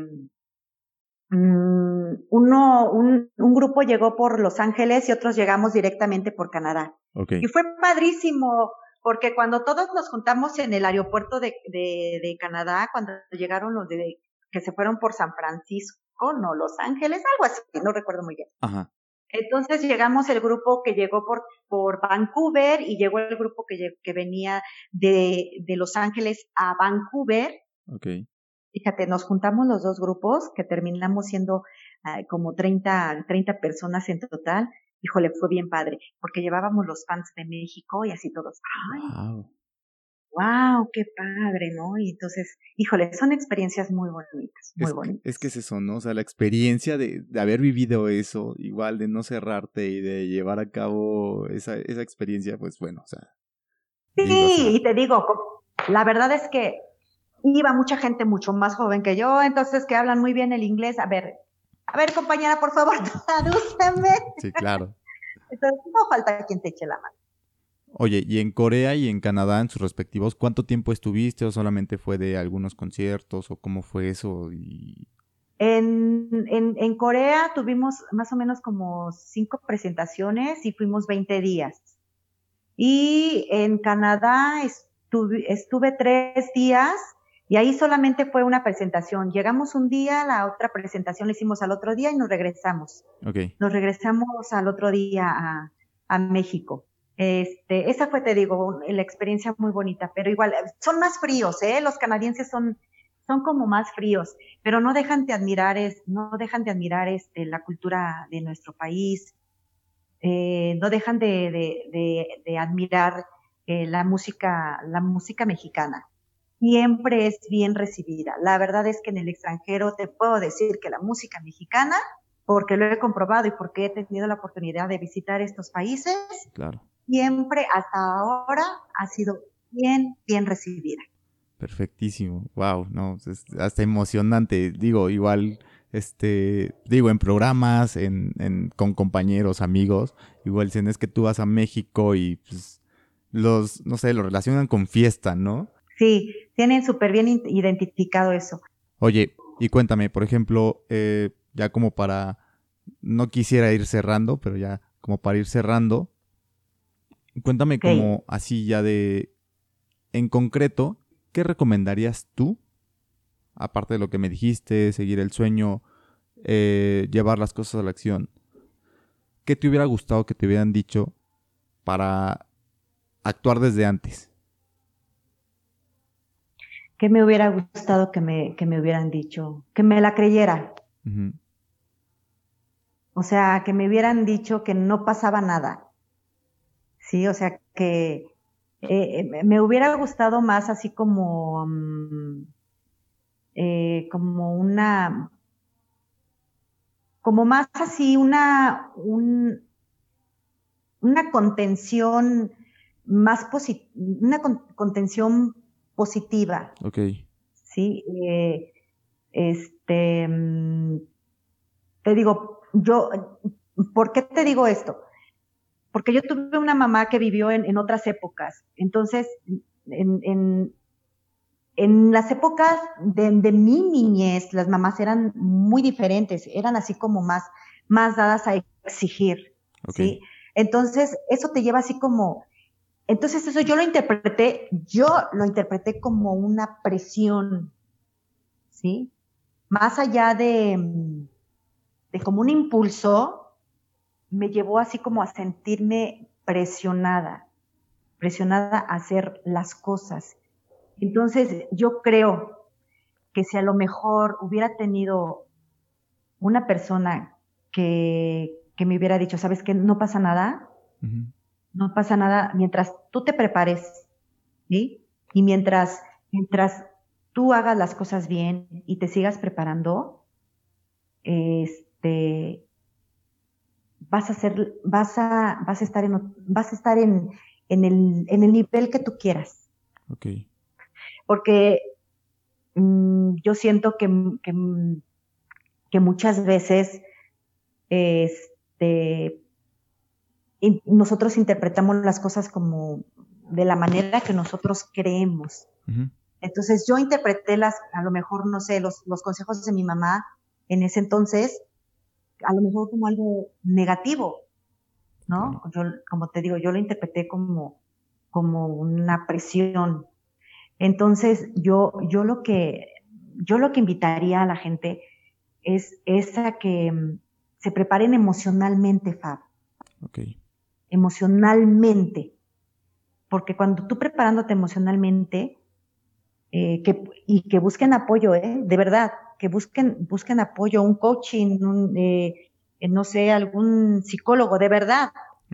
mm, uno un, un, grupo llegó por Los Ángeles y otros llegamos directamente por Canadá. Y fue padrísimo porque cuando todos nos juntamos en el aeropuerto de, de, de Canadá, cuando llegaron los de que se fueron por San Francisco, no Los Ángeles, algo así, no recuerdo muy bien. Ajá. Entonces llegamos el grupo que llegó por, por Vancouver y llegó el grupo que, que venía de, de Los Ángeles a Vancouver. Okay. Fíjate, nos juntamos los dos grupos que terminamos siendo uh, como 30, 30 personas en total. Híjole, fue bien padre, porque llevábamos los fans de México y así todos. ¡Ay! wow, qué padre, ¿no? Y entonces, híjole, son experiencias muy bonitas, muy bonitas. Es que es eso, ¿no? O sea, la experiencia de, de, haber vivido eso, igual de no cerrarte y de llevar a cabo esa, esa experiencia, pues bueno, o sea. Sí, y te digo, la verdad es que iba mucha gente mucho más joven que yo, entonces que hablan muy bien el inglés. A ver, a ver, compañera, por favor, tradúceme. Sí, claro. Entonces, no falta quien te eche la mano. Oye, y en Corea y en Canadá, en sus respectivos, ¿cuánto tiempo estuviste o solamente fue de algunos conciertos o cómo fue eso? Y... En, en, en Corea tuvimos más o menos como cinco presentaciones y fuimos 20 días. Y en Canadá estuve, estuve tres días y ahí solamente fue una presentación. Llegamos un día, la otra presentación la hicimos al otro día y nos regresamos. Okay. Nos regresamos al otro día a, a México. Este, esa fue, te digo, la experiencia muy bonita, pero igual, son más fríos, ¿eh? Los canadienses son, son como más fríos, pero no dejan de admirar, no dejan de admirar este, la cultura de nuestro país, eh, no dejan de, de, de, admirar eh, la música, la música mexicana. Siempre es bien recibida. La verdad es que en el extranjero te puedo decir que la música mexicana, porque lo he comprobado y porque he tenido la oportunidad de visitar estos países, claro siempre hasta ahora ha sido bien, bien recibida. Perfectísimo, wow, no, es hasta emocionante, digo, igual, este, digo, en programas, en, en, con compañeros, amigos, igual si es que tú vas a México y pues, los, no sé, lo relacionan con fiesta, ¿no? Sí, tienen súper bien identificado eso. Oye, y cuéntame, por ejemplo, eh, ya como para, no quisiera ir cerrando, pero ya como para ir cerrando, Cuéntame como así ya de, en concreto, ¿qué recomendarías tú? Aparte de lo que me dijiste, seguir el sueño, eh, llevar las cosas a la acción. ¿Qué te hubiera gustado que te hubieran dicho para actuar desde antes? ¿Qué me hubiera gustado que me, que me hubieran dicho? Que me la creyera. O sea, que me hubieran dicho que no pasaba nada, Sí, o sea que eh, me hubiera gustado más así como, mm, eh, como una, como más así una, un, una contención más positiva, una contención positiva. Ok. Sí, eh, este, mm, te digo, yo, ¿por qué te digo esto? Porque yo tuve una mamá que vivió en, otras épocas. Entonces, en, las épocas de, mi niñez, las mamás eran muy diferentes, eran así como más, más dadas a exigir. ¿sí? Entonces, eso te lleva así como, entonces eso yo lo interpreté, yo lo interpreté como una presión, ¿sí? Más allá de, de como un impulso, me llevó así como a sentirme presionada, presionada a hacer las cosas. Entonces yo creo que si a lo mejor hubiera tenido una persona que, que me hubiera dicho, ¿sabes qué? No pasa nada, no pasa nada mientras tú te prepares, ¿sí? Y mientras, mientras tú hagas las cosas bien y te sigas preparando, este, vas a ser, vas a, vas a estar en, vas a estar en, en el, en el nivel que tú quieras. Ok. Porque mm, yo siento que, que, que, muchas veces este, nosotros interpretamos las cosas como de la manera que nosotros creemos. Entonces yo interpreté las, a lo mejor, no sé, los, los consejos de mi mamá en ese entonces, a lo mejor como algo negativo, ¿no? Yo, como te digo, yo lo interpreté como, como una presión. Entonces, yo, yo lo que, yo lo que invitaría a la gente es, es a que mm, se preparen emocionalmente, Fab. Ok. Emocionalmente. Porque cuando tú preparándote emocionalmente, eh, que, y que busquen apoyo, ¿eh? de verdad, que busquen, busquen apoyo, un coaching, un, eh, no sé, algún psicólogo, de verdad,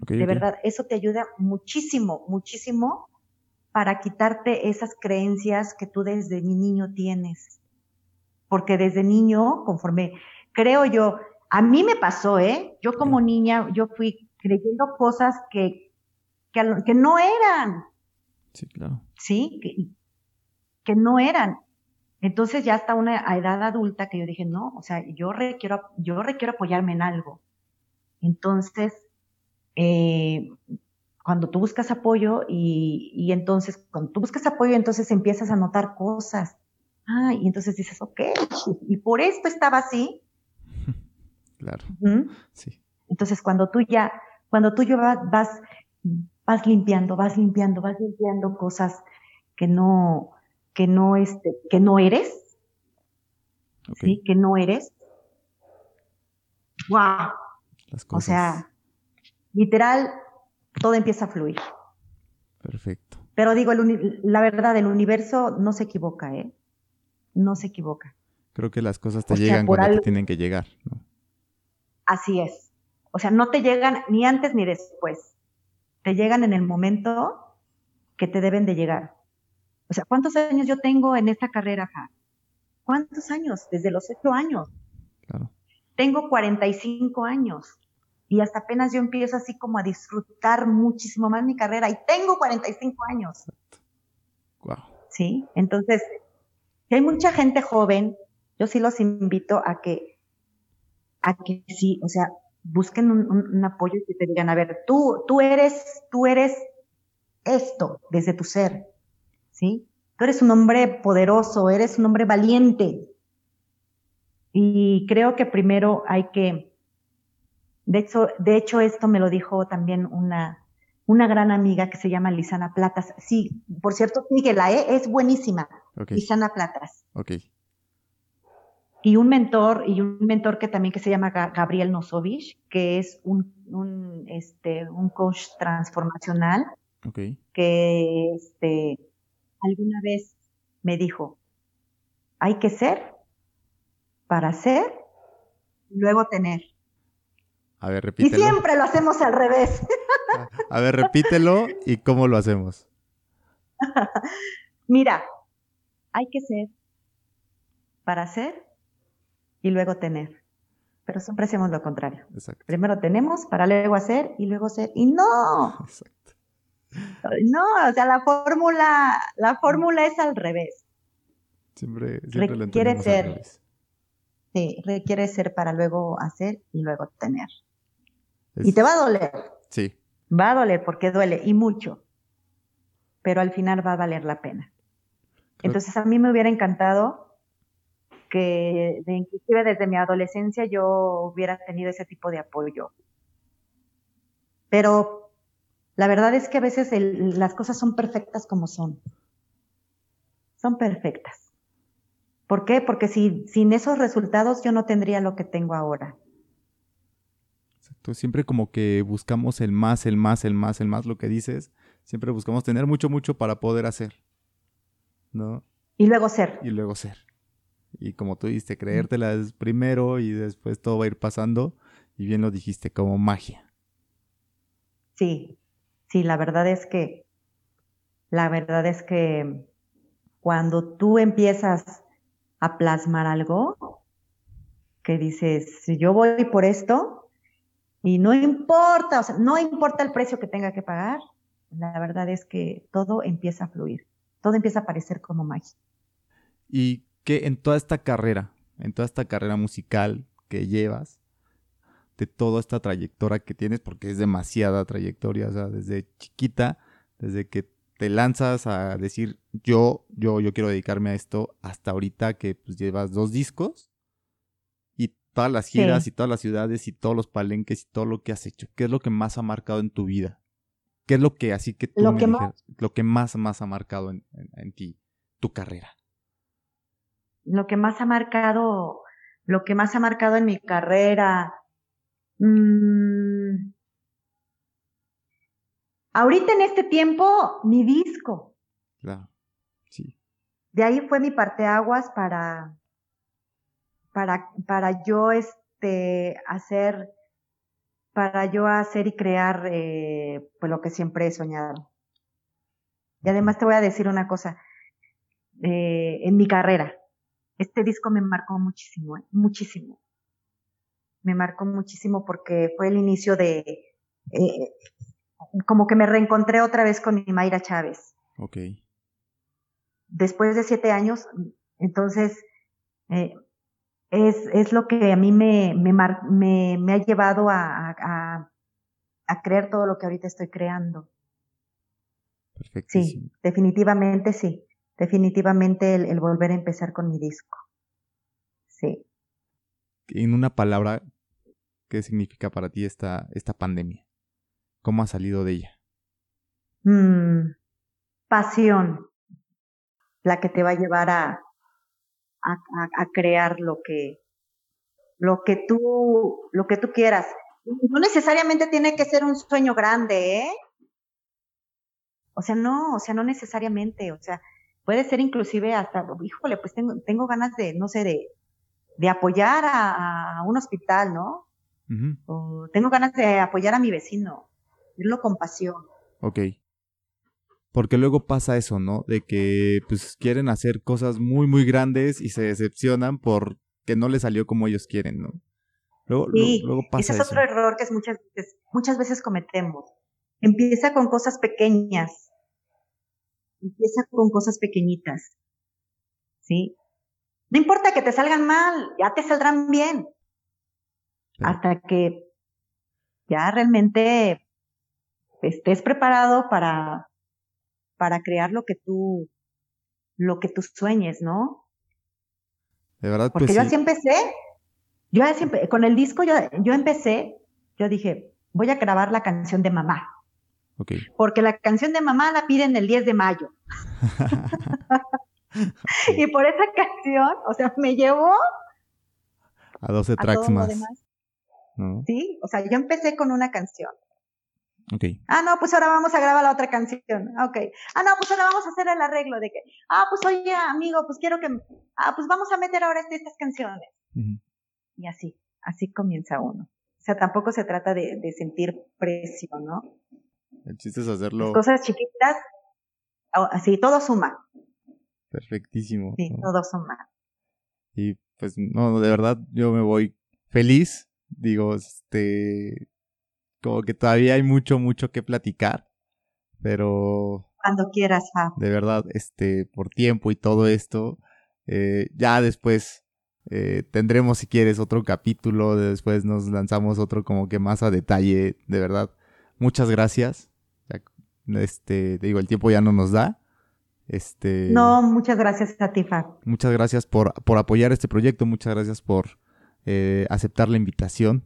de verdad, eso te ayuda muchísimo, muchísimo para quitarte esas creencias que tú desde mi niño tienes. Porque desde niño, conforme, creo yo, a mí me pasó, ¿eh? Yo como niña, yo fui creyendo cosas que, que, que no eran. Sí, claro. Sí, que, que no eran. Entonces ya hasta una edad adulta que yo dije, no, o sea, yo requiero, yo requiero apoyarme en algo. Entonces, eh, cuando tú buscas apoyo y, y, entonces, cuando tú buscas apoyo, entonces empiezas a notar cosas. Ah, y entonces dices, ok, y por esto estaba así. Claro. Sí. Entonces, cuando tú ya, cuando tú ya vas, vas limpiando, vas limpiando, vas limpiando cosas que no, que no, este, que no eres, ¿sí? Que no eres. ¡Wow! O sea, literal, todo empieza a fluir. Perfecto. Pero digo, la verdad, el universo no se equivoca, ¿eh? No se equivoca. Creo que las cosas te llegan cuando te tienen que llegar, ¿no? Así es. O sea, no te llegan ni antes ni después. Te llegan en el momento que te deben de llegar. O sea, ¿cuántos años yo tengo en esta carrera, ¿Cuántos años? Desde los ocho años. Claro. Tengo 45 años y hasta apenas yo empiezo así como a disfrutar muchísimo más mi carrera y tengo 45 años. Wow. Sí, entonces, si hay mucha gente joven, yo sí los invito a que, a que sí, o sea, busquen un, apoyo y que te digan, a ver, tú, tú eres, tú eres esto desde tu ser, ¿sí? Tú eres un hombre poderoso, eres un hombre valiente. Y creo que primero hay que, de hecho, de hecho esto me lo dijo también una, una gran amiga que se llama Lisana Platas. Sí, por cierto, síguela, ¿eh? es buenísima. Lisana Platas. Ok. Y un mentor, y un mentor que también que se llama Gabriel Nosovich, que es un, un, este, un coach transformacional. Okay. Que este, alguna vez me dijo, hay que ser para ser y luego tener. A ver, repítelo. Y siempre lo hacemos al revés. A ver, repítelo y cómo lo hacemos. Mira, hay que ser para ser y luego tener. Pero siempre hacemos lo contrario. Exacto. Primero tenemos para luego hacer y luego ser. Y no. Exacto. No, o sea, la fórmula, la fórmula es al revés. Siempre, siempre requiere ser. Sí, requiere ser para luego hacer y luego tener. Y te va a doler. Sí. Va a doler porque duele y mucho. Pero al final va a valer la pena. Entonces a mí me hubiera encantado que inclusive desde mi adolescencia yo hubiera tenido ese tipo de apoyo. Pero la verdad es que a veces las cosas son perfectas como son. Son perfectas. ¿Por qué? Porque si, sin esos resultados yo no tendría lo que tengo ahora. Exacto. Siempre como que buscamos el más, el más, el más, el más, lo que dices. Siempre buscamos tener mucho, mucho para poder hacer. ¿No? Y luego ser. Y luego ser. Y como tú dijiste, creértelas primero y después todo va a ir pasando. Y bien lo dijiste, como magia. Sí, sí, la verdad es que, la verdad es que cuando tú empiezas a plasmar algo, que dices, si yo voy por esto, y no importa, o sea, no importa el precio que tenga que pagar, la verdad es que todo empieza a fluir, todo empieza a parecer como magia. Y que en toda esta carrera, en toda esta carrera musical que llevas, de toda esta trayectoria que tienes, porque es demasiada trayectoria, o sea, desde chiquita, desde que te lanzas a decir yo, yo, yo quiero dedicarme a esto, hasta ahorita que pues, llevas dos discos y todas las giras y todas las ciudades y todos los palenques y todo lo que has hecho, ¿qué es lo que más ha marcado en tu vida? ¿Qué es lo que así que tú lo me que dijeras, lo que más, más ha marcado en, en ti, tu carrera? Lo que más ha marcado, lo que más ha marcado en mi carrera, Mm. Ahorita en este tiempo, mi disco. Claro, sí. De ahí fue mi parteaguas para, para, para yo este, hacer, para yo hacer y crear eh, pues lo que siempre he soñado. Y además te voy a decir una cosa, eh, en mi carrera, este disco me marcó muchísimo, ¿eh? muchísimo me marcó muchísimo porque fue el inicio de, eh, como que me reencontré otra vez con mi Mayra Chávez. Ok. Después de siete años, entonces, eh, es, es, lo que a mí me, me, me, me ha llevado a, a, a, creer todo lo que ahorita estoy creando. Perfecto. Sí, definitivamente sí. Definitivamente el, el volver a empezar con mi disco. Sí en una palabra, ¿qué significa para ti esta, esta pandemia? ¿Cómo has salido de ella? Mm, pasión, la que te va a llevar a, a, crear lo que, lo que tú, lo que tú quieras. No necesariamente tiene que ser un sueño grande, ¿eh? O sea, no, o sea, no necesariamente, o sea, puede ser inclusive hasta, híjole, pues tengo, tengo ganas de, no sé, de, de apoyar a, un hospital, ¿no? O tengo ganas de apoyar a mi vecino, verlo con pasión. Ok. Porque luego pasa eso, ¿no? De que pues quieren hacer cosas muy, muy grandes y se decepcionan porque no les salió como ellos quieren, ¿no? Luego, sí, luego pasa ese es otro error que muchas veces, muchas veces cometemos. Empieza con cosas pequeñas. Empieza con cosas pequeñitas. ¿Sí? No importa que te salgan mal, ya te saldrán bien. Hasta que ya realmente estés preparado para, para crear lo que tú, lo que tú sueñes, ¿no? De verdad, Porque pues yo así empecé, yo así, con el disco yo, yo empecé, yo dije, voy a grabar la canción de mamá. Okay. Porque la canción de mamá la piden el 10 de mayo. y por esa canción, o sea, me llevó a 12 tracks más. Sí, o sea, yo empecé con una canción. Ok. Ah, no, pues ahora vamos a grabar la otra canción. Ok. Ah, no, pues ahora vamos a hacer el arreglo de que, ah, pues oye, amigo, pues quiero que, ah, pues vamos a meter ahora este, estas canciones. Y así, así comienza uno. O sea, tampoco se trata de, de sentir presión, ¿no? El chiste es hacerlo. cosas chiquitas, así, todo suma. Perfectísimo. Sí, todos son más. Y pues no, de verdad yo me voy feliz. Digo, este, como que todavía hay mucho, mucho que platicar, pero... Cuando quieras, Fab. De verdad, este, por tiempo y todo esto, eh, ya después eh, tendremos, si quieres, otro capítulo, después nos lanzamos otro como que más a detalle, de verdad. Muchas gracias. Este, digo, el tiempo ya no nos da, este, no, muchas gracias a ti, Muchas gracias por, por apoyar este proyecto, muchas gracias por eh, aceptar la invitación.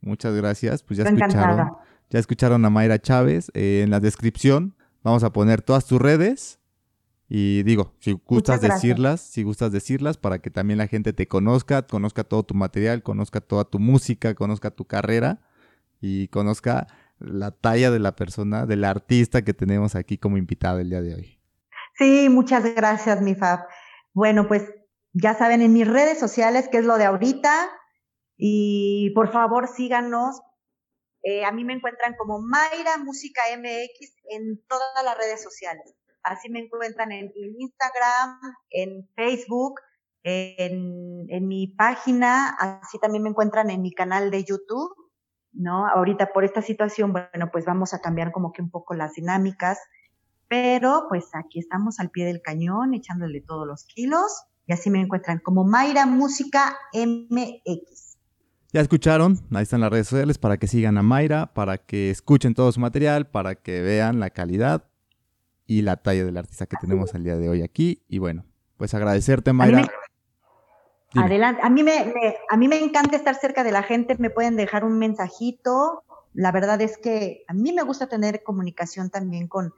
Muchas gracias. Pues ya escucharon, ya escucharon a Mayra Chávez. Eh, en la descripción vamos a poner todas tus redes. Y digo, si gustas decirlas, si gustas decirlas, para que también la gente te conozca, conozca todo tu material, conozca toda tu música, conozca tu carrera y conozca la talla de la persona, del artista que tenemos aquí como invitado el día de hoy. Sí, muchas gracias, mi Fab. Bueno, pues ya saben en mis redes sociales qué es lo de ahorita. Y por favor síganos. Eh, a mí me encuentran como Mayra Música MX en todas las redes sociales. Así me encuentran en Instagram, en Facebook, en, en mi página, así también me encuentran en mi canal de YouTube, ¿no? Ahorita por esta situación, bueno, pues vamos a cambiar como que un poco las dinámicas, pero pues aquí estamos al pie del cañón, echándole todos los kilos, y así me encuentran como Mayra Música MX. Ya escucharon, ahí están las redes sociales para que sigan a Mayra, para que escuchen todo su material, para que vean la calidad y la talla del artista que tenemos el día de hoy aquí. Y bueno, pues agradecerte, Mayra. Adelante. A mí me, a mí me encanta estar cerca de la gente, me pueden dejar un mensajito. La verdad es que a mí me gusta tener comunicación también con,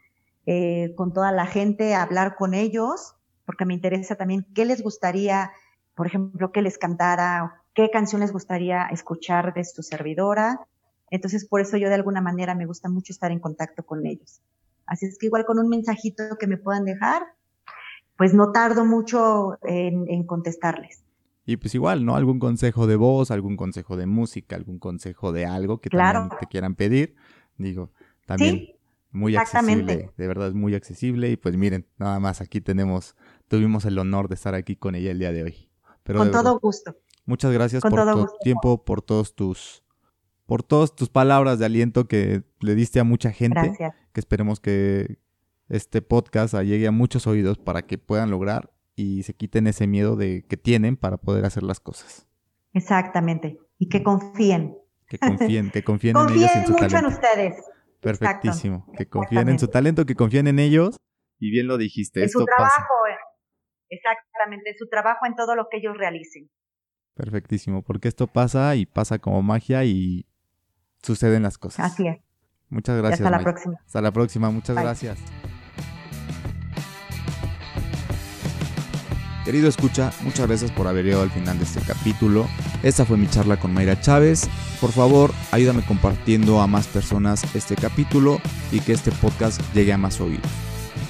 eh, con toda la gente, hablar con ellos, porque me interesa también qué les gustaría, por ejemplo, que les cantara, qué canción les gustaría escuchar de su servidora. Entonces, por eso yo de alguna manera me gusta mucho estar en contacto con ellos. Así es que igual con un mensajito que me puedan dejar, pues no tardo mucho en contestarles. Y pues igual, ¿no? Algún consejo de voz, algún consejo de música, algún consejo de algo que también te quieran pedir. Digo, también muy accesible, de verdad es muy accesible. Y pues miren, nada más aquí tenemos, tuvimos el honor de estar aquí con ella el día de hoy. Pero con todo gusto. Muchas gracias por tu tiempo, por todos tus, por todas tus palabras de aliento que le diste a mucha gente. Gracias. Que esperemos que este podcast llegue a muchos oídos para que puedan lograr y se quiten ese miedo de que tienen para poder hacer las cosas. Exactamente. Y que confíen. Que confíen, que confíen en ellos en su mucho en ustedes. Perfectísimo. Que confíen en su talento, que confíen en ellos. Y bien lo dijiste. En su trabajo, exactamente, su trabajo en todo lo que ellos realicen. Perfectísimo, porque esto pasa y pasa como magia y suceden las cosas. Así es. Muchas gracias. hasta la próxima. Hasta la próxima, muchas gracias. Querido escucha, muchas gracias por haber llegado al final de este capítulo. Esta fue mi charla con Mayra Chávez. Por favor, ayúdame compartiendo a más personas este capítulo y que este podcast llegue a más oídos.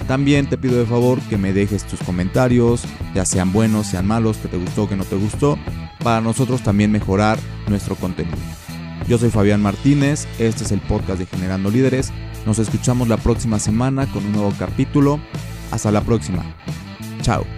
También te pido de favor que me dejes tus comentarios, ya sean buenos, sean malos, que te gustó, que no te gustó, para nosotros también mejorar nuestro contenido. Yo soy Fabián Martínez, este es el podcast de Generando Líderes. Nos escuchamos la próxima semana con un nuevo capítulo. Hasta la próxima. Chao.